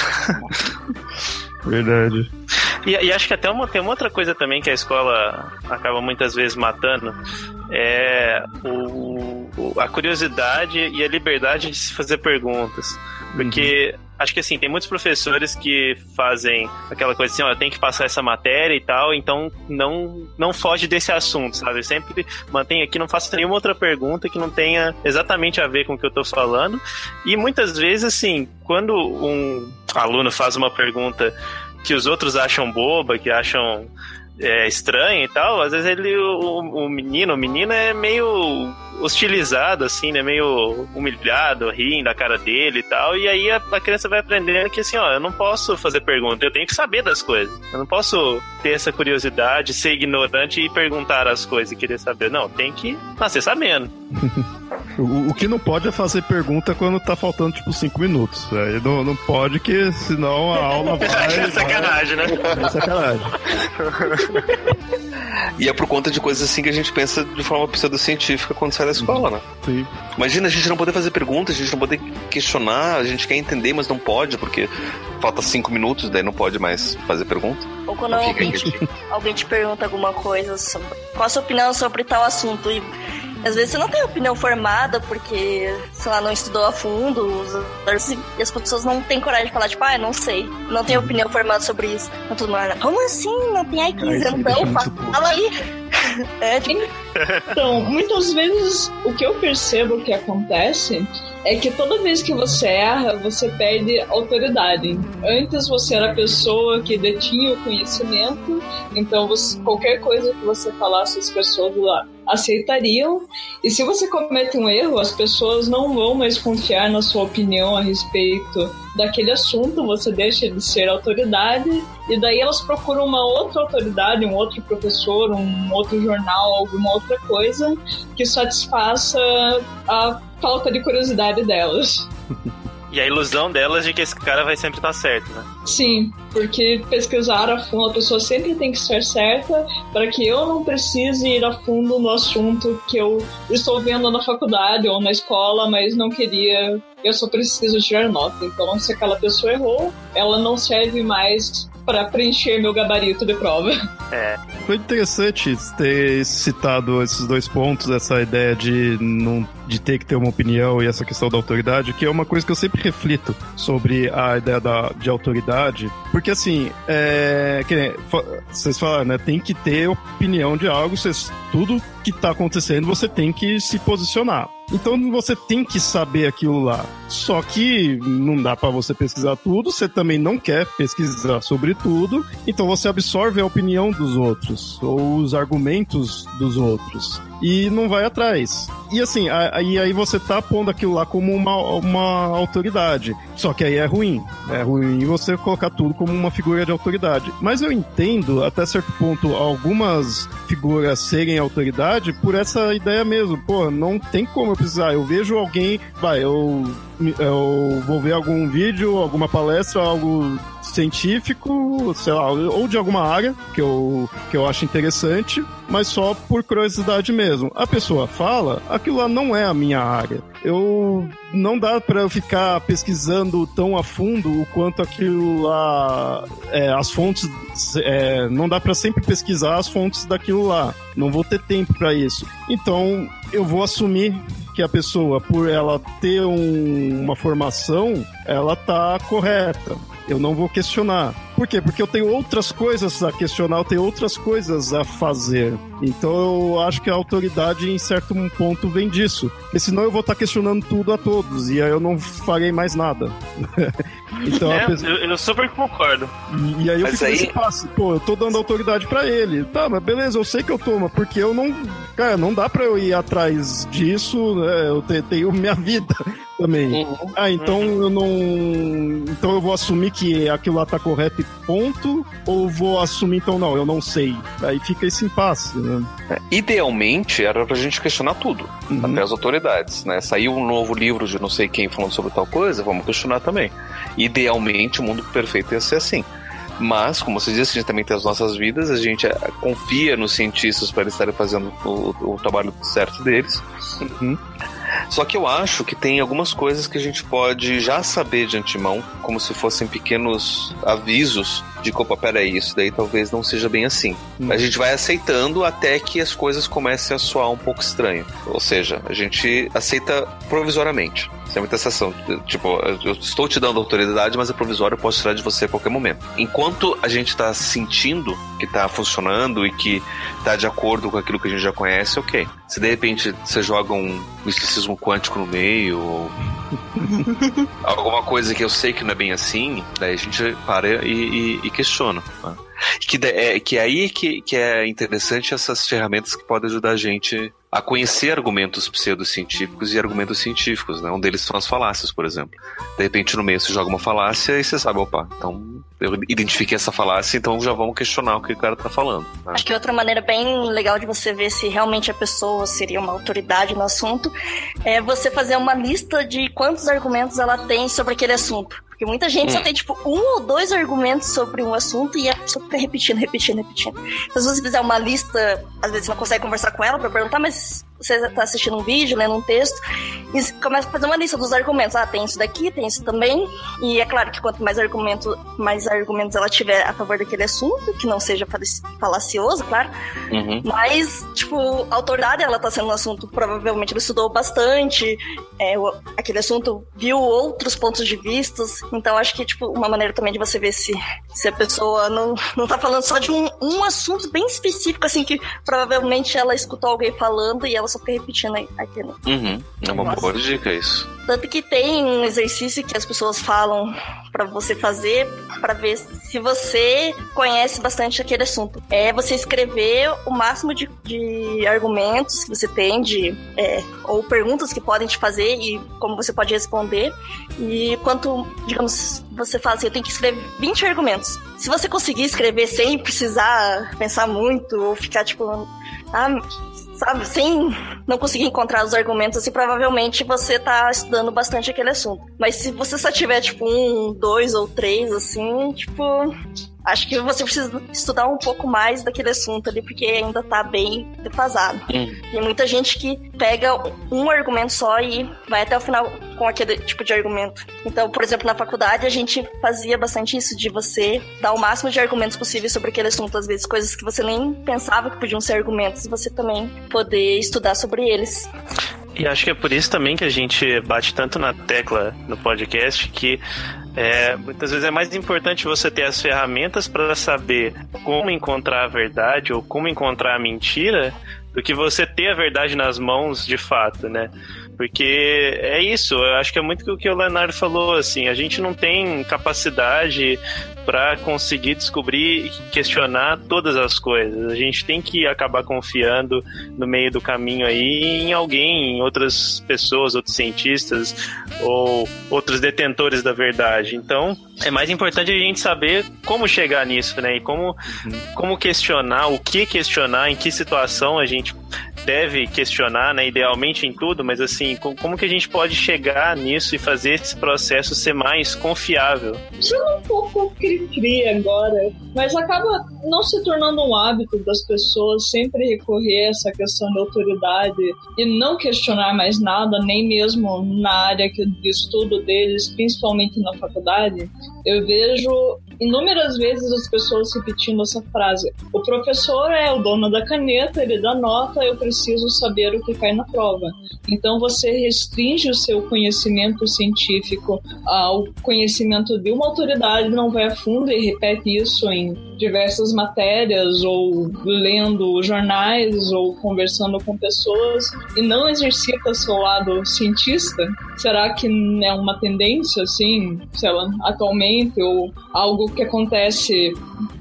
Verdade. E, e, acho que até uma, tem uma outra coisa também que a escola acaba muitas vezes matando é o, o, a curiosidade e a liberdade de se fazer perguntas. Porque uhum. acho que assim, tem muitos professores que fazem aquela coisa assim, ó, eu tenho que passar essa matéria e tal, então não, não foge desse assunto, sabe? sempre mantém aqui, não faça nenhuma outra pergunta que não tenha exatamente a ver com o que eu tô falando. E muitas vezes, assim, quando um aluno faz uma pergunta que os outros acham boba, que acham é, estranha e tal, às vezes ele, o, o menino, o menino é meio hostilizado, assim, né? Meio humilhado, rindo da cara dele e tal. E aí a, a, criança vai aprendendo que assim, ó, eu não posso fazer pergunta, eu tenho que saber das coisas. Eu não posso ter essa curiosidade, ser ignorante e perguntar as coisas e querer saber. Não, tem que nascer sabendo. o, o, que não pode é fazer pergunta quando tá faltando, tipo, cinco minutos. Aí não, não pode, que senão a aula vai. é sacanagem, vai... né? É sacanagem. e é por conta de coisas assim que a gente pensa de forma pseudocientífica quando sai da escola, né? Sim. Imagina a gente não poder fazer perguntas, a gente não poder questionar, a gente quer entender, mas não pode, porque falta cinco minutos, daí não pode mais fazer pergunta. Ou quando alguém te, alguém te pergunta alguma coisa sobre qual a sua opinião sobre tal assunto e às vezes você não tem opinião formada porque, sei lá, não estudou a fundo, e as pessoas não têm coragem de falar, tipo, ah, não sei, não tenho opinião formada sobre isso. Então todo mundo, como assim? Não tem aí 15 então fala aí. É, tipo... Então, muitas vezes o que eu percebo que acontece é que toda vez que você erra, você perde autoridade. Antes você era a pessoa que detinha o conhecimento, então você, qualquer coisa que você falasse, as pessoas lá aceitariam. E se você comete um erro, as pessoas não vão mais confiar na sua opinião a respeito daquele assunto, você deixa de ser autoridade, e daí elas procuram uma outra autoridade, um outro professor, um outro jornal, alguma outra coisa que satisfaça a falta de curiosidade delas. E a ilusão delas de que esse cara vai sempre estar certo, né? Sim, porque pesquisar a fundo, a pessoa sempre tem que ser certa para que eu não precise ir a fundo no assunto que eu estou vendo na faculdade ou na escola, mas não queria. Eu só preciso tirar nota. Então, se aquela pessoa errou, ela não serve mais para preencher meu gabarito de prova. É. Foi interessante ter citado esses dois pontos, essa ideia de não de ter que ter uma opinião e essa questão da autoridade, que é uma coisa que eu sempre reflito sobre a ideia da, de autoridade, porque assim, é, que, vocês falaram, né, tem que ter opinião de algo, vocês, tudo que tá acontecendo você tem que se posicionar. Então você tem que saber aquilo lá. Só que não dá para você pesquisar tudo, você também não quer pesquisar sobre tudo, então você absorve a opinião dos outros ou os argumentos dos outros e não vai atrás. E assim, aí, aí você tá pondo aquilo lá como uma, uma autoridade. Só que aí é ruim. É ruim você colocar tudo como uma figura de autoridade. Mas eu entendo, até certo ponto, algumas figuras serem autoridade por essa ideia mesmo. Pô, não tem como eu precisar. Eu vejo alguém, vai, eu eu vou ver algum vídeo, alguma palestra, algo científico, sei lá, ou de alguma área que eu, que eu acho interessante, mas só por curiosidade mesmo. A pessoa fala, aquilo lá não é a minha área. Eu não dá para eu ficar pesquisando tão a fundo o quanto aquilo lá, é, as fontes, é, não dá para sempre pesquisar as fontes daquilo lá. Não vou ter tempo para isso. Então eu vou assumir que a pessoa, por ela ter um, uma formação, ela tá correta. Eu não vou questionar. Por quê? Porque eu tenho outras coisas a questionar, eu tenho outras coisas a fazer. Então eu acho que a autoridade, em certo ponto, vem disso. Porque senão eu vou estar questionando tudo a todos e aí eu não farei mais nada. então, é, pessoa... eu, eu, super concordo. E, e aí eu mas fico aí... nesse passo, pô, eu tô dando autoridade para ele. Tá, mas beleza, eu sei que eu tomo, porque eu não. Cara, não dá pra eu ir atrás disso, né? Eu tenho minha vida também. Uhum. Ah, então uhum. eu não. Então eu vou assumir que aquilo lá tá correto e ponto? Ou vou assumir, então, não, eu não sei? Aí fica esse impasse, né? É, idealmente era pra gente questionar tudo, uhum. até as autoridades, né? Saiu um novo livro de não sei quem falando sobre tal coisa, vamos questionar também. Idealmente o mundo perfeito ia ser assim. Mas, como você disse, a gente também tem as nossas vidas, a gente é, confia nos cientistas para eles estarem fazendo o, o trabalho certo deles. Uhum. Só que eu acho que tem algumas coisas que a gente pode já saber de antemão, como se fossem pequenos avisos de opa, peraí, isso daí talvez não seja bem assim. Hum. A gente vai aceitando até que as coisas comecem a soar um pouco estranho. Ou seja, a gente aceita provisoriamente. Sem muita sensação. Tipo, eu estou te dando autoridade, mas é provisório, eu posso tirar de você a qualquer momento. Enquanto a gente está sentindo que está funcionando e que está de acordo com aquilo que a gente já conhece, ok. Se de repente você joga um misticismo quântico no meio, ou alguma coisa que eu sei que não é bem assim, daí a gente para e, e, e questiona. Né? Que, é, que é aí que, que é interessante essas ferramentas que podem ajudar a gente a conhecer argumentos pseudocientíficos e argumentos científicos, né? Um deles são as falácias, por exemplo. De repente, no meio você joga uma falácia e você sabe, opa, então eu identifiquei essa falácia, então já vamos questionar o que o cara tá falando. Né? Acho que outra maneira bem legal de você ver se realmente a pessoa seria uma autoridade no assunto é você fazer uma lista de quantos argumentos ela tem sobre aquele assunto. Porque muita gente hum. só tem, tipo, um ou dois argumentos sobre um assunto e a pessoa fica repetindo, repetindo, repetindo. Então, se você fizer uma lista, às vezes você não consegue conversar com ela para perguntar, mas você está assistindo um vídeo, lendo um texto, e começa a fazer uma lista dos argumentos. Ah, tem isso daqui, tem isso também. E é claro que quanto mais, argumento, mais argumentos ela tiver a favor daquele assunto, que não seja falacioso, claro, uhum. mas, tipo, a autoridade ela está sendo um assunto, provavelmente ele estudou bastante, é, aquele assunto viu outros pontos de vista. Então, acho que, tipo, uma maneira também de você ver se, se a pessoa não, não tá falando só de um, um assunto bem específico, assim, que provavelmente ela escutou alguém falando e ela só fica repetindo aquilo. Uhum. É uma Nossa. boa dica isso. Tanto que tem um exercício que as pessoas falam para você fazer para ver se você conhece bastante aquele assunto. É você escrever o máximo de, de argumentos que você tem, de, é, ou perguntas que podem te fazer e como você pode responder. E quanto, digamos, você fala assim, eu tenho que escrever 20 argumentos. Se você conseguir escrever sem precisar pensar muito ou ficar tipo, ah, sabe, sem não conseguir encontrar os argumentos, assim, provavelmente você tá estudando bastante aquele assunto. Mas se você só tiver, tipo, um, dois ou três, assim, tipo, acho que você precisa estudar um pouco mais daquele assunto ali, porque ainda tá bem defasado. Hum. Tem muita gente que pega um argumento só e vai até o final com aquele tipo de argumento. Então, por exemplo, na faculdade a gente fazia bastante isso, de você dar o máximo de argumentos possíveis sobre aquele assunto, às vezes coisas que você nem pensava que podiam ser argumentos, e você também poder estudar sobre eles. E acho que é por isso também que a gente bate tanto na tecla no podcast que é, muitas vezes é mais importante você ter as ferramentas para saber como encontrar a verdade ou como encontrar a mentira do que você ter a verdade nas mãos de fato, né? Porque é isso, eu acho que é muito o que o Leonardo falou, assim, a gente não tem capacidade para conseguir descobrir e questionar todas as coisas. A gente tem que acabar confiando no meio do caminho aí em alguém, em outras pessoas, outros cientistas ou outros detentores da verdade. Então, é mais importante a gente saber como chegar nisso, né? E como, uhum. como questionar, o que questionar, em que situação a gente deve questionar, né, idealmente em tudo, mas assim, como que a gente pode chegar nisso e fazer esse processo ser mais confiável? Sendo um pouco cri-cri agora, mas acaba não se tornando um hábito das pessoas sempre recorrer a essa questão de autoridade e não questionar mais nada, nem mesmo na área de estudo deles, principalmente na faculdade. Eu vejo inúmeras vezes as pessoas repetindo essa frase: o professor é o dono da caneta, ele dá nota, eu preciso saber o que cai na prova. Então você restringe o seu conhecimento científico ao conhecimento de uma autoridade, não vai a fundo e repete isso em diversas matérias ou lendo jornais ou conversando com pessoas e não exercita seu lado cientista? Será que é uma tendência assim, sei lá, atualmente ou algo que acontece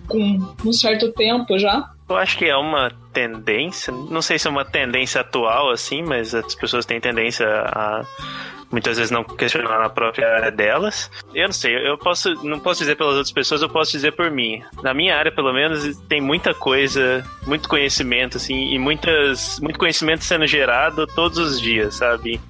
com um certo tempo já? Eu acho que é uma tendência, não sei se é uma tendência atual assim, mas as pessoas têm tendência a muitas vezes não questionar na própria área delas. Eu não sei, eu posso, não posso dizer pelas outras pessoas, eu posso dizer por mim. Na minha área, pelo menos, tem muita coisa, muito conhecimento, assim, e muitas, muito conhecimento sendo gerado todos os dias, sabe?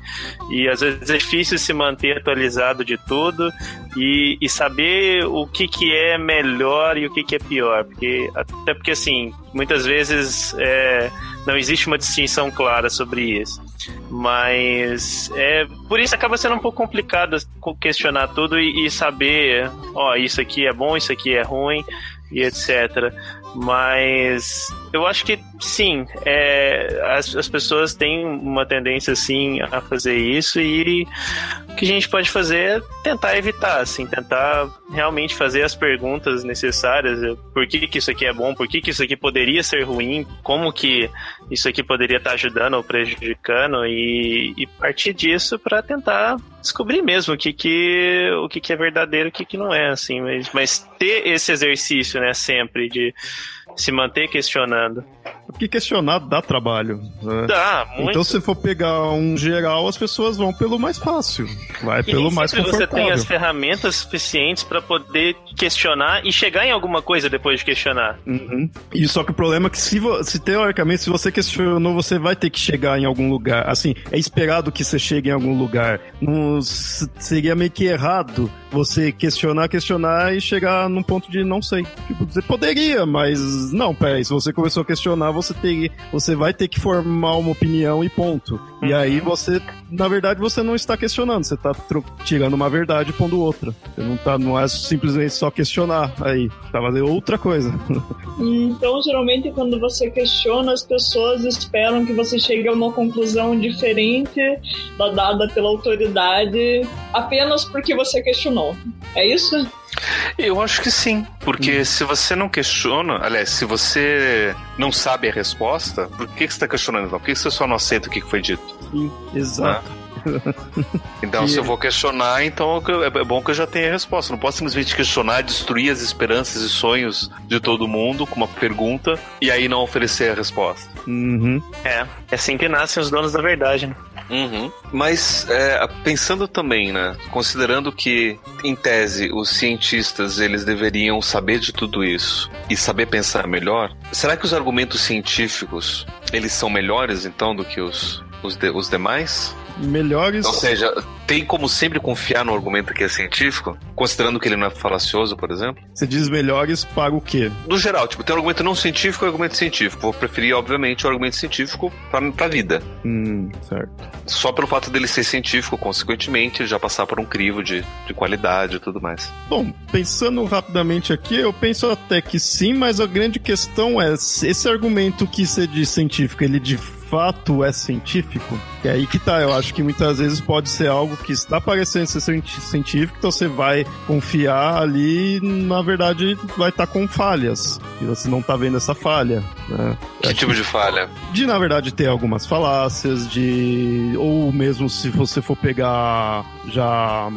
E às vezes é difícil se manter atualizado de tudo e, e saber o que, que é melhor e o que, que é pior. Porque, até porque, assim, muitas vezes é, não existe uma distinção clara sobre isso. Mas é por isso acaba sendo um pouco complicado questionar tudo e, e saber, ó, isso aqui é bom, isso aqui é ruim e etc. Mas eu acho que sim, é, as, as pessoas têm uma tendência assim a fazer isso e o que a gente pode fazer é tentar evitar, assim, tentar realmente fazer as perguntas necessárias. Por que, que isso aqui é bom? Por que, que isso aqui poderia ser ruim? Como que isso aqui poderia estar ajudando ou prejudicando? E, e partir disso para tentar descobrir mesmo o que, que, o que, que é verdadeiro e o que, que não é, assim. Mas, mas ter esse exercício, né, sempre de se manter questionando. Porque questionar dá trabalho. Né? Dá, muito. Então, se for pegar um geral, as pessoas vão pelo mais fácil. Vai E pelo mais sempre você tem confortável. as ferramentas suficientes para poder questionar e chegar em alguma coisa depois de questionar. Uhum. E só que o problema é que se, se teoricamente, se você questionou, você vai ter que chegar em algum lugar. Assim, é esperado que você chegue em algum lugar. Não, seria meio que errado você questionar, questionar e chegar num ponto de não sei. Tipo, você poderia, mas não, peraí, se você começou a questionar, você teria, você vai ter que formar uma opinião e ponto. E aí você, na verdade, você não está questionando, você está tirando uma verdade e pondo outra. Você não tá, não é simplesmente só questionar aí, tá fazendo outra coisa. Então, geralmente, quando você questiona, as pessoas esperam que você chegue a uma conclusão diferente da dada pela autoridade apenas porque você questionou. É isso? Eu acho que sim, porque se você não questiona, aliás, se você não sabe a resposta, por que que você está questionando então? Por que que você só não aceita o que foi dito? Sim, exato. Então, Que- se eu vou questionar, então é é bom que eu já tenha a resposta. Não posso simplesmente questionar, destruir as esperanças e sonhos de todo mundo com uma pergunta e aí não oferecer a resposta. Uhum. É, é assim que nascem os donos da verdade, né? Uhum. Mas é, pensando também, né, considerando que em tese os cientistas eles deveriam saber de tudo isso e saber pensar melhor, será que os argumentos científicos eles são melhores então do que os os, de- os demais? Melhores. Ou seja, tem como sempre confiar no argumento que é científico, considerando que ele não é falacioso, por exemplo? Você diz melhores para o quê? No geral, tipo, tem um argumento não científico e um argumento científico. Vou preferir, obviamente, o argumento científico pra, pra vida. Hum, certo. Só pelo fato dele ser científico, consequentemente, já passar por um crivo de, de qualidade e tudo mais. Bom, pensando rapidamente aqui, eu penso até que sim, mas a grande questão é: esse argumento que você diz científico, ele de fato é científico? E aí que tá, eu acho que muitas vezes pode ser algo que está parecendo ser científico, então você vai confiar ali, na verdade, vai estar com falhas. E você não tá vendo essa falha, né? Que tipo de falha? de na verdade ter algumas falácias de ou mesmo se você for pegar já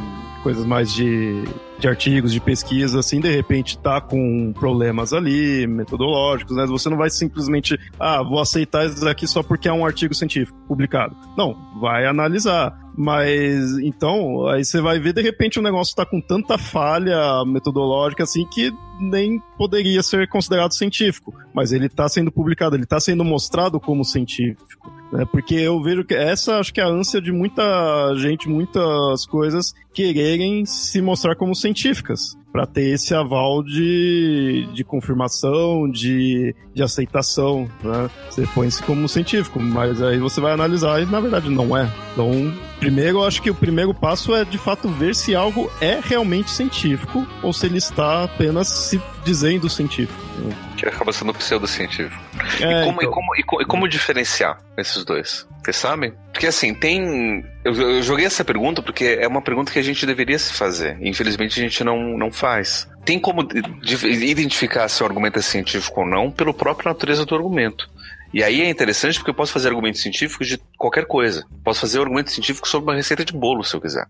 coisas mais de, de artigos de pesquisa assim de repente tá com problemas ali metodológicos né? Você não vai simplesmente ah vou aceitar isso aqui só porque é um artigo científico publicado. Não vai analisar mas então, aí você vai ver de repente o negócio tá com tanta falha metodológica assim que nem poderia ser considerado científico, mas ele tá sendo publicado, ele tá sendo mostrado como científico. né? Porque eu vejo que essa acho que é a ânsia de muita gente, muitas coisas quererem se mostrar como científicas, para ter esse aval de, de confirmação, de, de aceitação. Né? Você põe-se como científico, mas aí você vai analisar e na verdade não é. Então, primeiro eu acho que o primeiro passo é de fato ver se algo é realmente científico ou se ele está apenas se dizendo científico. Que acaba sendo pseudocientífico. É, e, como, e, então. como, e, co- e como diferenciar esses dois? Vocês sabem? Porque assim, tem. Eu, eu joguei essa pergunta porque é uma pergunta que a gente deveria se fazer. Infelizmente a gente não, não faz. Tem como identificar se o argumento é científico ou não pela própria natureza do argumento. E aí é interessante porque eu posso fazer argumentos científicos de qualquer coisa. Posso fazer um argumento científico sobre uma receita de bolo, se eu quiser.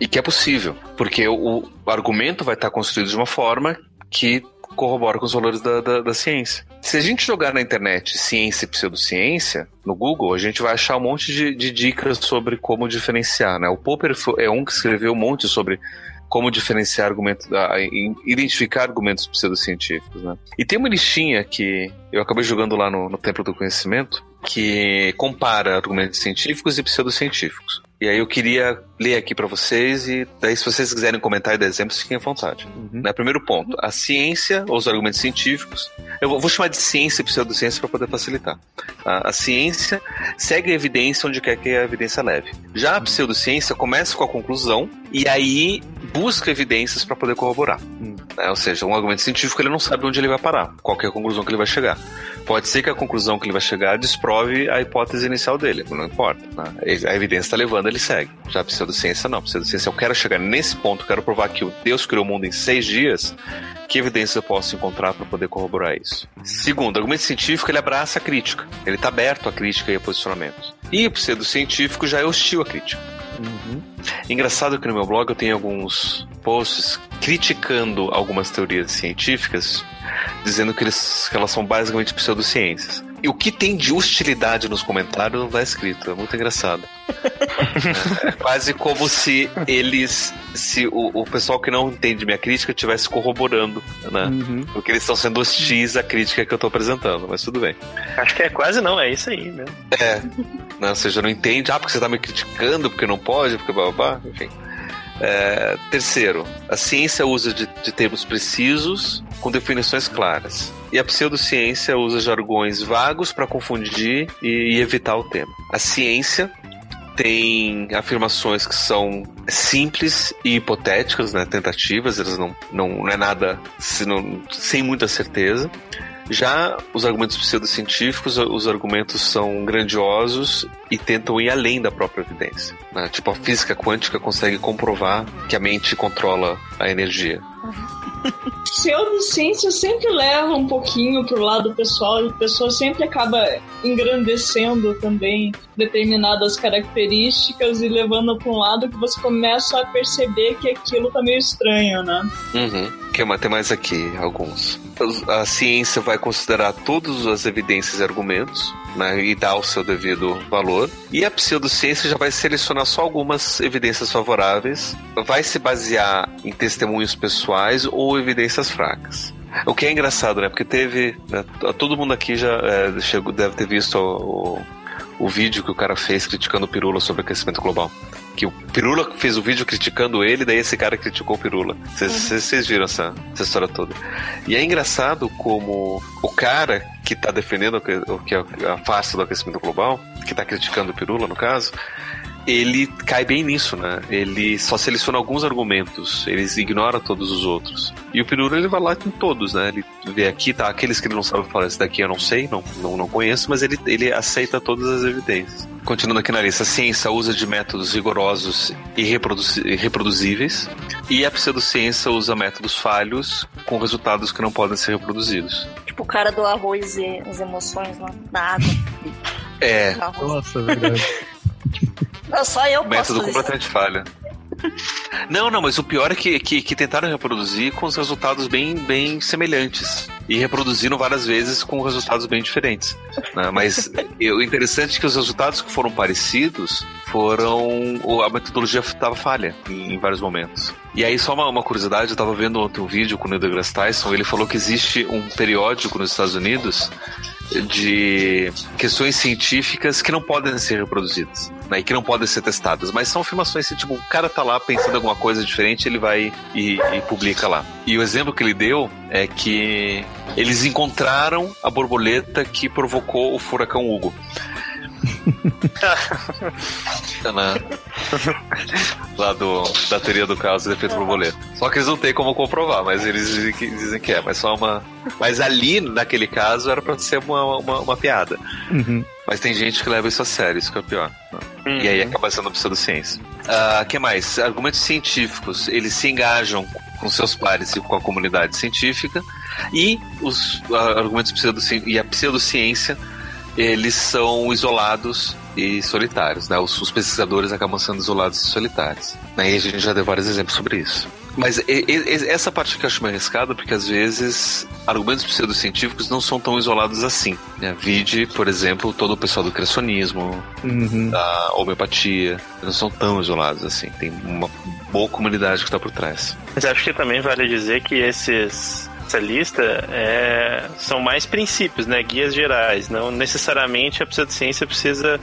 E que é possível, porque o argumento vai estar construído de uma forma que corrobora com os valores da, da, da ciência. Se a gente jogar na internet ciência e pseudociência, no Google, a gente vai achar um monte de, de dicas sobre como diferenciar. Né? O Popper é um que escreveu um monte sobre como diferenciar argumentos, identificar argumentos pseudocientíficos. Né? E tem uma listinha que eu acabei jogando lá no, no Templo do Conhecimento, que compara argumentos científicos e pseudocientíficos. E aí eu queria ler aqui para vocês e daí se vocês quiserem comentar e dar exemplos, fiquem à vontade. Uhum. Né, primeiro ponto, a ciência ou os argumentos científicos, eu vou, vou chamar de ciência e pseudociência para poder facilitar. A, a ciência segue a evidência onde quer que a evidência leve. Já a pseudociência começa com a conclusão e aí busca evidências para poder corroborar. Hum. Né? Ou seja, um argumento científico ele não sabe onde ele vai parar, qual é a conclusão que ele vai chegar. Pode ser que a conclusão que ele vai chegar desprove a hipótese inicial dele, não importa. Né? A evidência está levando, ele segue. Já a pseudociência não. Pseudociência, eu quero chegar nesse ponto, quero provar que o Deus criou o mundo em seis dias, que evidência eu posso encontrar para poder corroborar isso? Segundo, o argumento científico ele abraça a crítica. Ele está aberto à crítica e a posicionamentos. E o pseudocientífico já é hostil à crítica. Uhum. Engraçado que no meu blog eu tenho alguns posts criticando algumas teorias científicas, dizendo que, eles, que elas são basicamente pseudociências. E o que tem de hostilidade nos comentários não está escrito. É muito engraçado. é quase como se eles, se o, o pessoal que não entende minha crítica estivesse corroborando, né? Uhum. Porque eles estão sendo hostis à crítica que eu estou apresentando, mas tudo bem. Acho que é quase não, é isso aí mesmo. É. Não, ou seja, não entende, ah, porque você está me criticando, porque não pode, porque babá, enfim. É, terceiro, a ciência usa de, de termos precisos com definições claras. E a pseudociência usa jargões vagos para confundir e, evitar o tema. A ciência tem afirmações que são simples e hipotéticas, né, tentativas, elas não, não, não é nada não, sem muita certeza. Já os argumentos pseudocientíficos, os argumentos são grandiosos e tentam ir além da própria evidência. Né? Tipo, a física quântica consegue comprovar que a mente controla a energia. Pseudociência sempre leva um pouquinho pro lado pessoal, a pessoa sempre acaba engrandecendo também determinadas características e levando para um lado que você começa a perceber que aquilo tá meio estranho, né? Uhum. Que tem mais aqui alguns. A ciência vai considerar todas as evidências e argumentos né, e dar o seu devido valor. E a pseudociência já vai selecionar só algumas evidências favoráveis, vai se basear em testemunhos pessoais ou evidências fracas. O que é engraçado, né? Porque teve. Né, todo mundo aqui já é, chegou, deve ter visto o, o vídeo que o cara fez criticando o Pirula sobre aquecimento global. Que o Pirula fez o vídeo criticando ele, daí esse cara criticou o Pirula. Vocês uhum. viram essa, essa história toda. E é engraçado como o cara que está defendendo o que é a face do aquecimento global, que está criticando o Pirula, no caso, ele cai bem nisso, né? Ele só seleciona alguns argumentos, ele ignora todos os outros. E o Pirula ele vai lá com todos, né? Ele vê aqui, tá? Aqueles que ele não sabe falar, esse daqui eu não sei, não, não, não conheço, mas ele, ele aceita todas as evidências. Continuando aqui na lista, a ciência usa de métodos rigorosos e reproduzíveis, e a pseudociência usa métodos falhos com resultados que não podem ser reproduzidos. Tipo o cara do arroz e as emoções lá, da água. É. Nossa, é verdade. Não, só eu posso Método completamente isso. falha. Não, não, mas o pior é que, que, que, tentaram reproduzir com os resultados bem, bem semelhantes. E reproduziram várias vezes com resultados bem diferentes. Né? Mas o interessante é que os resultados que foram parecidos foram. A metodologia estava falha em, em, vários momentos. E aí, só uma, uma curiosidade: eu estava vendo ontem um vídeo com o Neil deGrasse Tyson. Ele falou que existe um periódico nos Estados Unidos de questões científicas que não podem ser reproduzidas, né, e que não podem ser testadas, mas são afirmações assim, tipo, o cara tá lá pensando alguma coisa diferente, ele vai e, e publica lá. E o exemplo que ele deu é que eles encontraram a borboleta que provocou o furacão Hugo. Lá do, da teoria do caos e efeito borboleta. Só que eles não têm como comprovar, mas eles dizem que, dizem que é. Mas só uma. Mas ali, naquele caso, era pra ser uma, uma, uma piada. Uhum. Mas tem gente que leva isso a sério, isso que é o pior. Uhum. E aí acaba sendo pseudociência. O uh, que mais? Argumentos científicos. Eles se engajam com seus pares e com a comunidade científica. E os uh, argumentos pseudociência e a pseudociência eles são isolados e solitários, né? Os, os pesquisadores acabam sendo isolados e solitários. Né? E a gente já deu vários exemplos sobre isso. Mas e, e, essa parte que eu acho mais arriscada, porque às vezes argumentos pseudocientíficos não são tão isolados assim. Né? Vide, por exemplo, todo o pessoal do criacionismo, uhum. da homeopatia, não são tão isolados assim. Tem uma boa comunidade que está por trás. Mas acho que também vale dizer que esses essa lista é, são mais princípios, né? Guias gerais. Não necessariamente a pseudociência precisa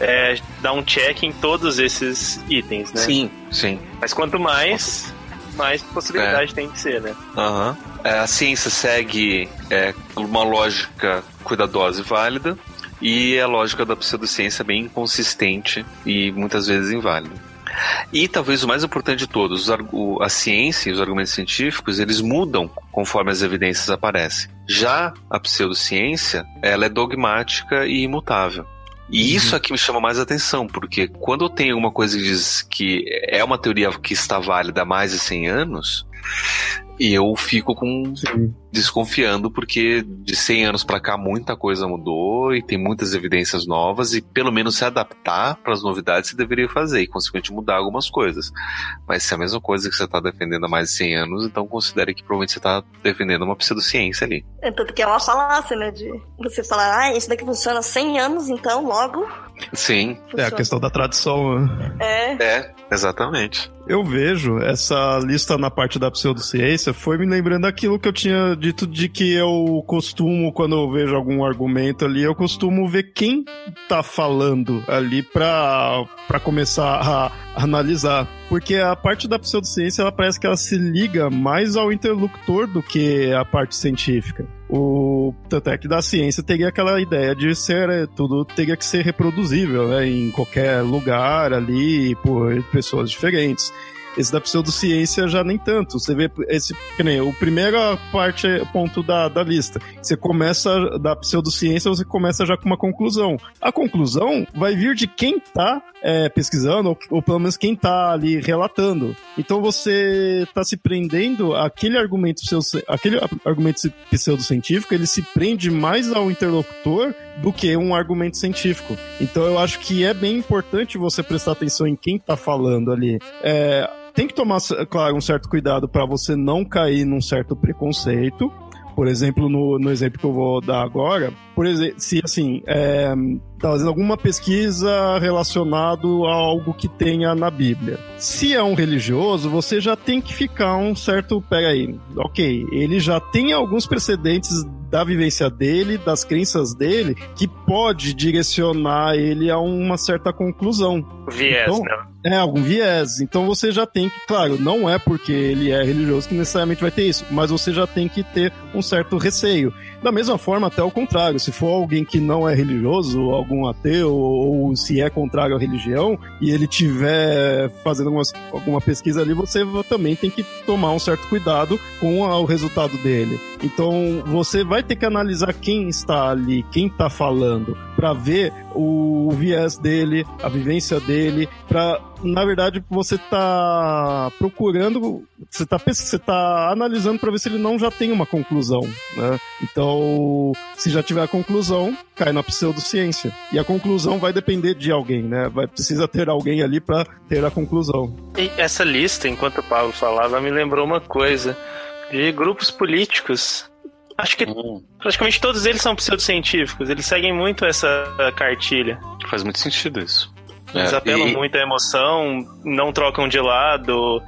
é, dar um check em todos esses itens, né? Sim, sim. Mas quanto mais, mais possibilidade é. tem de ser, né? Uhum. A ciência segue é, uma lógica cuidadosa e válida. E a lógica da pseudociência é bem inconsistente e muitas vezes inválida. E talvez o mais importante de todos, a ciência e os argumentos científicos, eles mudam conforme as evidências aparecem. Já a pseudociência, ela é dogmática e imutável. E isso aqui me chama mais atenção, porque quando eu tenho alguma coisa que diz que é uma teoria que está válida há mais de 100 anos, e eu fico com Sim. desconfiando porque de 100 anos para cá muita coisa mudou e tem muitas evidências novas e pelo menos se adaptar para as novidades você deveria fazer e consequentemente mudar algumas coisas. Mas se é a mesma coisa que você está defendendo há mais de 100 anos, então considere que provavelmente você está defendendo uma pseudociência ali. É tanto que é uma falácia, né, de você falar, ah, isso daqui funciona há 100 anos, então logo Sim. Funciona. É a questão da tradição. Né? É. É, exatamente. Eu vejo essa lista na parte da pseudociência foi me lembrando aquilo que eu tinha dito de que eu costumo, quando eu vejo algum argumento ali, eu costumo ver quem tá falando ali pra, pra começar a analisar. Porque a parte da pseudociência, ela parece que ela se liga mais ao interlocutor do que a parte científica. O, tanto é que da ciência teria aquela ideia de ser é, tudo teria que ser reproduzível né, em qualquer lugar ali por pessoas diferentes. Esse da pseudociência já nem tanto. Você vê esse, que nem o primeira parte ponto da, da lista. Você começa da pseudociência, você começa já com uma conclusão. A conclusão vai vir de quem tá é, pesquisando, ou, ou, pelo menos quem tá ali relatando. Então você tá se prendendo aquele argumento aquele argumento pseudocientífico, ele se prende mais ao interlocutor do que um argumento científico. Então eu acho que é bem importante você prestar atenção em quem tá falando ali. É, tem que tomar, claro, um certo cuidado para você não cair num certo preconceito. Por exemplo, no, no exemplo que eu vou dar agora, por exemplo, se assim, é, tá fazendo alguma pesquisa relacionado a algo que tenha na Bíblia. Se é um religioso, você já tem que ficar um certo, pega aí, ok, ele já tem alguns precedentes da vivência dele, das crenças dele, que pode direcionar ele a uma certa conclusão. Viés, então, né? É, algum viés. Então você já tem que, claro, não é porque ele é religioso que necessariamente vai ter isso, mas você já tem que ter um certo receio. Da mesma forma, até o contrário, se for alguém que não é religioso, algum ateu, ou se é contrário à religião, e ele tiver fazendo algumas, alguma pesquisa ali, você também tem que tomar um certo cuidado com o resultado dele. Então, você vai ter que analisar quem está ali, quem está falando, para ver o viés dele, a vivência dele, para na verdade você tá procurando, você tá você tá analisando para ver se ele não já tem uma conclusão, né? Então, se já tiver a conclusão, cai na pseudociência. E a conclusão vai depender de alguém, né? Vai precisa ter alguém ali para ter a conclusão. E essa lista, enquanto o Paulo falava, me lembrou uma coisa de grupos políticos Acho que hum. praticamente todos eles são pseudocientíficos. Eles seguem muito essa cartilha. Faz muito sentido isso. Eles é, apelam e... muito à emoção, não trocam de lado.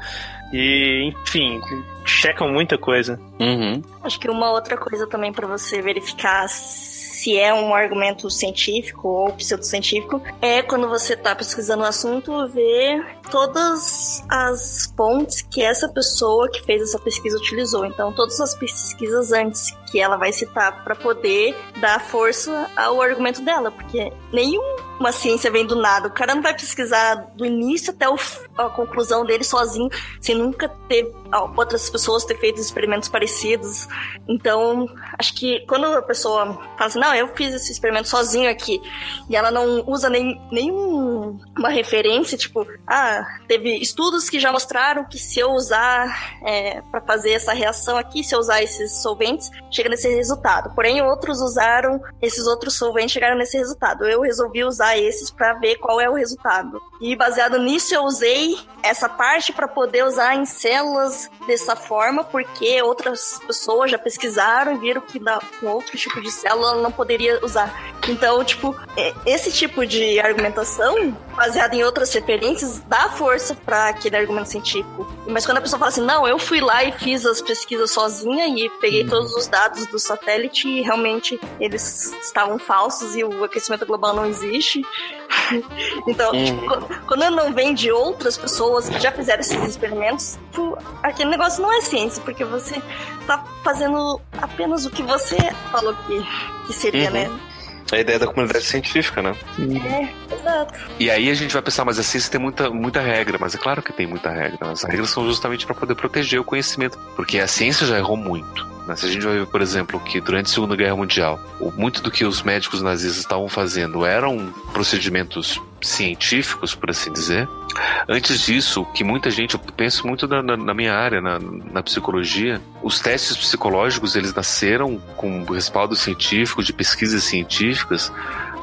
E, enfim, checam muita coisa. Uhum. Acho que uma outra coisa também para você verificar se é um argumento científico ou pseudocientífico, é quando você está pesquisando o assunto, ver todas as fontes que essa pessoa que fez essa pesquisa utilizou. Então, todas as pesquisas antes que ela vai citar para poder dar força ao argumento dela, porque nenhuma ciência vem do nada. O cara não vai pesquisar do início até a conclusão dele sozinho, sem nunca ter outras pessoas ter feito experimentos parecidos. Então, acho que quando a pessoa fala assim, não, eu fiz esse experimento sozinho aqui, e ela não usa nem, nenhuma referência, tipo, ah, teve estudos que já mostraram que se eu usar é, para fazer essa reação aqui, se eu usar esses solventes, chega nesse resultado. Porém, outros usaram esses outros solventes chegaram nesse resultado. Eu resolvi usar esses para ver qual é o resultado. E baseado nisso, eu usei essa parte para poder usar em células dessa forma, porque outras pessoas já pesquisaram e viram que com outro tipo de célula não poderia usar. Então, tipo, é, esse tipo de argumentação, baseada em outras referências, dá força para aquele argumento científico. Mas quando a pessoa fala assim, não, eu fui lá e fiz as pesquisas sozinha e peguei todos os dados do satélite e realmente eles estavam falsos e o aquecimento global não existe. Então, uhum. tipo, quando não vem de outras pessoas que já fizeram esses experimentos, tipo, aquele negócio não é ciência, porque você tá fazendo apenas o que você falou que, que seria, uhum. né? É a ideia da comunidade científica, né? É, exato. E aí a gente vai pensar, mas a ciência tem muita, muita regra, mas é claro que tem muita regra. As regras são justamente para poder proteger o conhecimento, porque a ciência já errou muito. Né? Se a gente vai ver, por exemplo, que durante a Segunda Guerra Mundial, muito do que os médicos nazistas estavam fazendo eram procedimentos científicos, por assim dizer. Antes disso, que muita gente, eu penso muito na, na, na minha área, na, na, psicologia, os testes psicológicos eles nasceram com respaldo científico, de pesquisas científicas,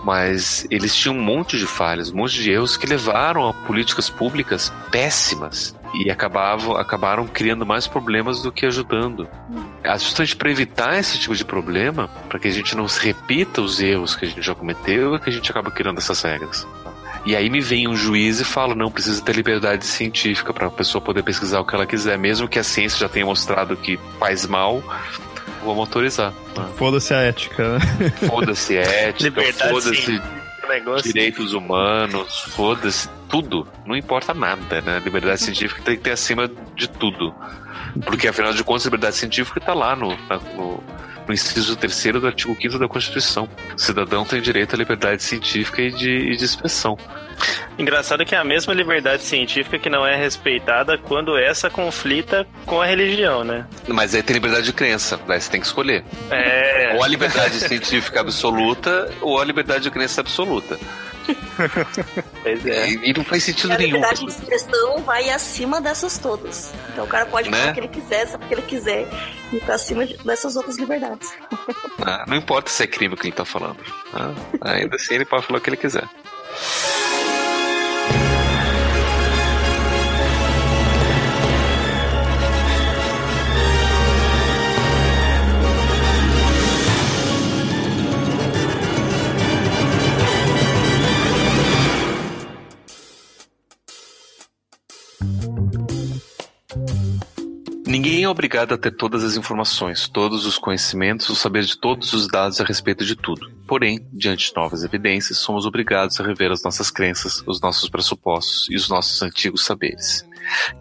mas eles tinham um monte de falhas, um monte de erros que levaram a políticas públicas péssimas e acabavam, acabaram criando mais problemas do que ajudando. É justamente para evitar esse tipo de problema, para que a gente não repita os erros que a gente já cometeu, é que a gente acaba criando essas regras. E aí me vem um juiz e fala: não, precisa ter liberdade científica para a pessoa poder pesquisar o que ela quiser, mesmo que a ciência já tenha mostrado que faz mal, vamos autorizar. Né? Foda-se a ética. Né? Foda-se ética, foda-se direitos humanos, foda-se tudo. Não importa nada, né? Liberdade científica tem que ter acima de tudo. Porque afinal de contas, a liberdade científica está lá no, no no inciso 3 do artigo 5 da Constituição. O cidadão tem direito à liberdade científica e de, e de expressão. Engraçado que é a mesma liberdade científica que não é respeitada quando essa conflita com a religião, né? Mas aí tem liberdade de crença, daí você tem que escolher. É. Ou a liberdade científica absoluta ou a liberdade de crença absoluta. pois é. E, não faz sentido a nenhum. A liberdade de expressão vai acima dessas todas. Então o cara pode né? falar o que ele quiser, só porque ele quiser, e pra cima dessas outras liberdades. Ah, não importa se é crime o que ele tá falando. Ah, ainda assim ele pode falar o que ele quiser. Ninguém é obrigado a ter todas as informações, todos os conhecimentos, ou saber de todos os dados a respeito de tudo. Porém, diante de novas evidências, somos obrigados a rever as nossas crenças, os nossos pressupostos e os nossos antigos saberes.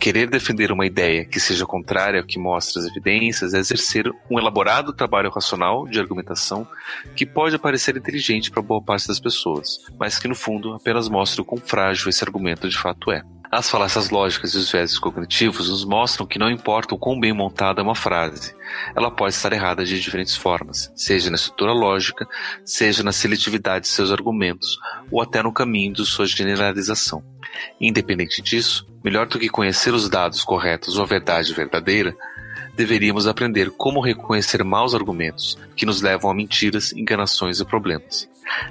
Querer defender uma ideia que seja contrária ao que mostra as evidências é exercer um elaborado trabalho racional de argumentação que pode parecer inteligente para boa parte das pessoas, mas que no fundo apenas mostra o quão frágil esse argumento de fato é. As falácias lógicas e os viéses cognitivos nos mostram que não importa o quão bem montada é uma frase, ela pode estar errada de diferentes formas, seja na estrutura lógica, seja na seletividade de seus argumentos, ou até no caminho de sua generalização. Independente disso, melhor do que conhecer os dados corretos ou a verdade verdadeira, deveríamos aprender como reconhecer maus argumentos que nos levam a mentiras, enganações e problemas.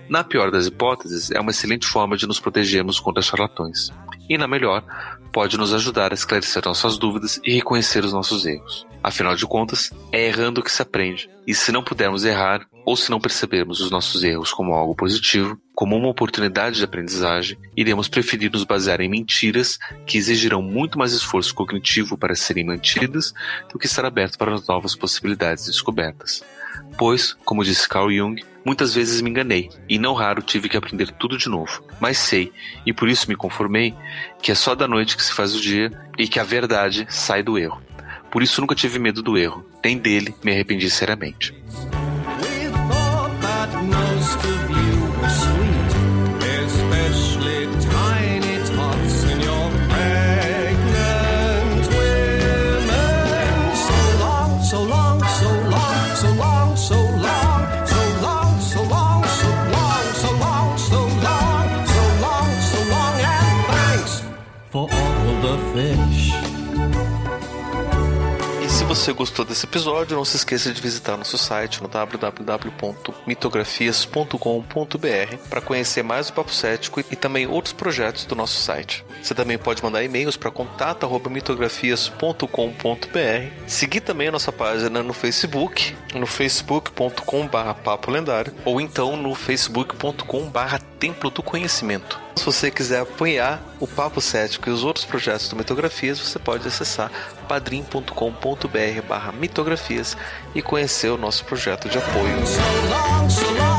Na pior das hipóteses, é uma excelente forma de nos protegermos contra charlatões. E na melhor, pode nos ajudar a esclarecer nossas dúvidas e reconhecer os nossos erros. Afinal de contas, é errando que se aprende. E se não pudermos errar, ou se não percebermos os nossos erros como algo positivo, como uma oportunidade de aprendizagem, iremos preferir nos basear em mentiras que exigirão muito mais esforço cognitivo para serem mantidas do que estar aberto para as novas possibilidades descobertas. Pois, como disse Carl Jung, muitas vezes me enganei e não raro tive que aprender tudo de novo. Mas sei, e por isso me conformei, que é só da noite que se faz o dia e que a verdade sai do erro. Por isso nunca tive medo do erro, nem dele me arrependi seriamente. Você gostou desse episódio, não se esqueça de visitar nosso site no www.mitografias.com.br para conhecer mais o Papo Cético e também outros projetos do nosso site. Você também pode mandar e-mails para contato@mitografias.com.br. Seguir também a nossa página no Facebook, no facebook.com/papo ou então no facebook.com/templo do conhecimento. Se você quiser apoiar o Papo Cético e os outros projetos do Mitografias, você pode acessar padrim.com.br barra mitografias e conhecer o nosso projeto de apoio.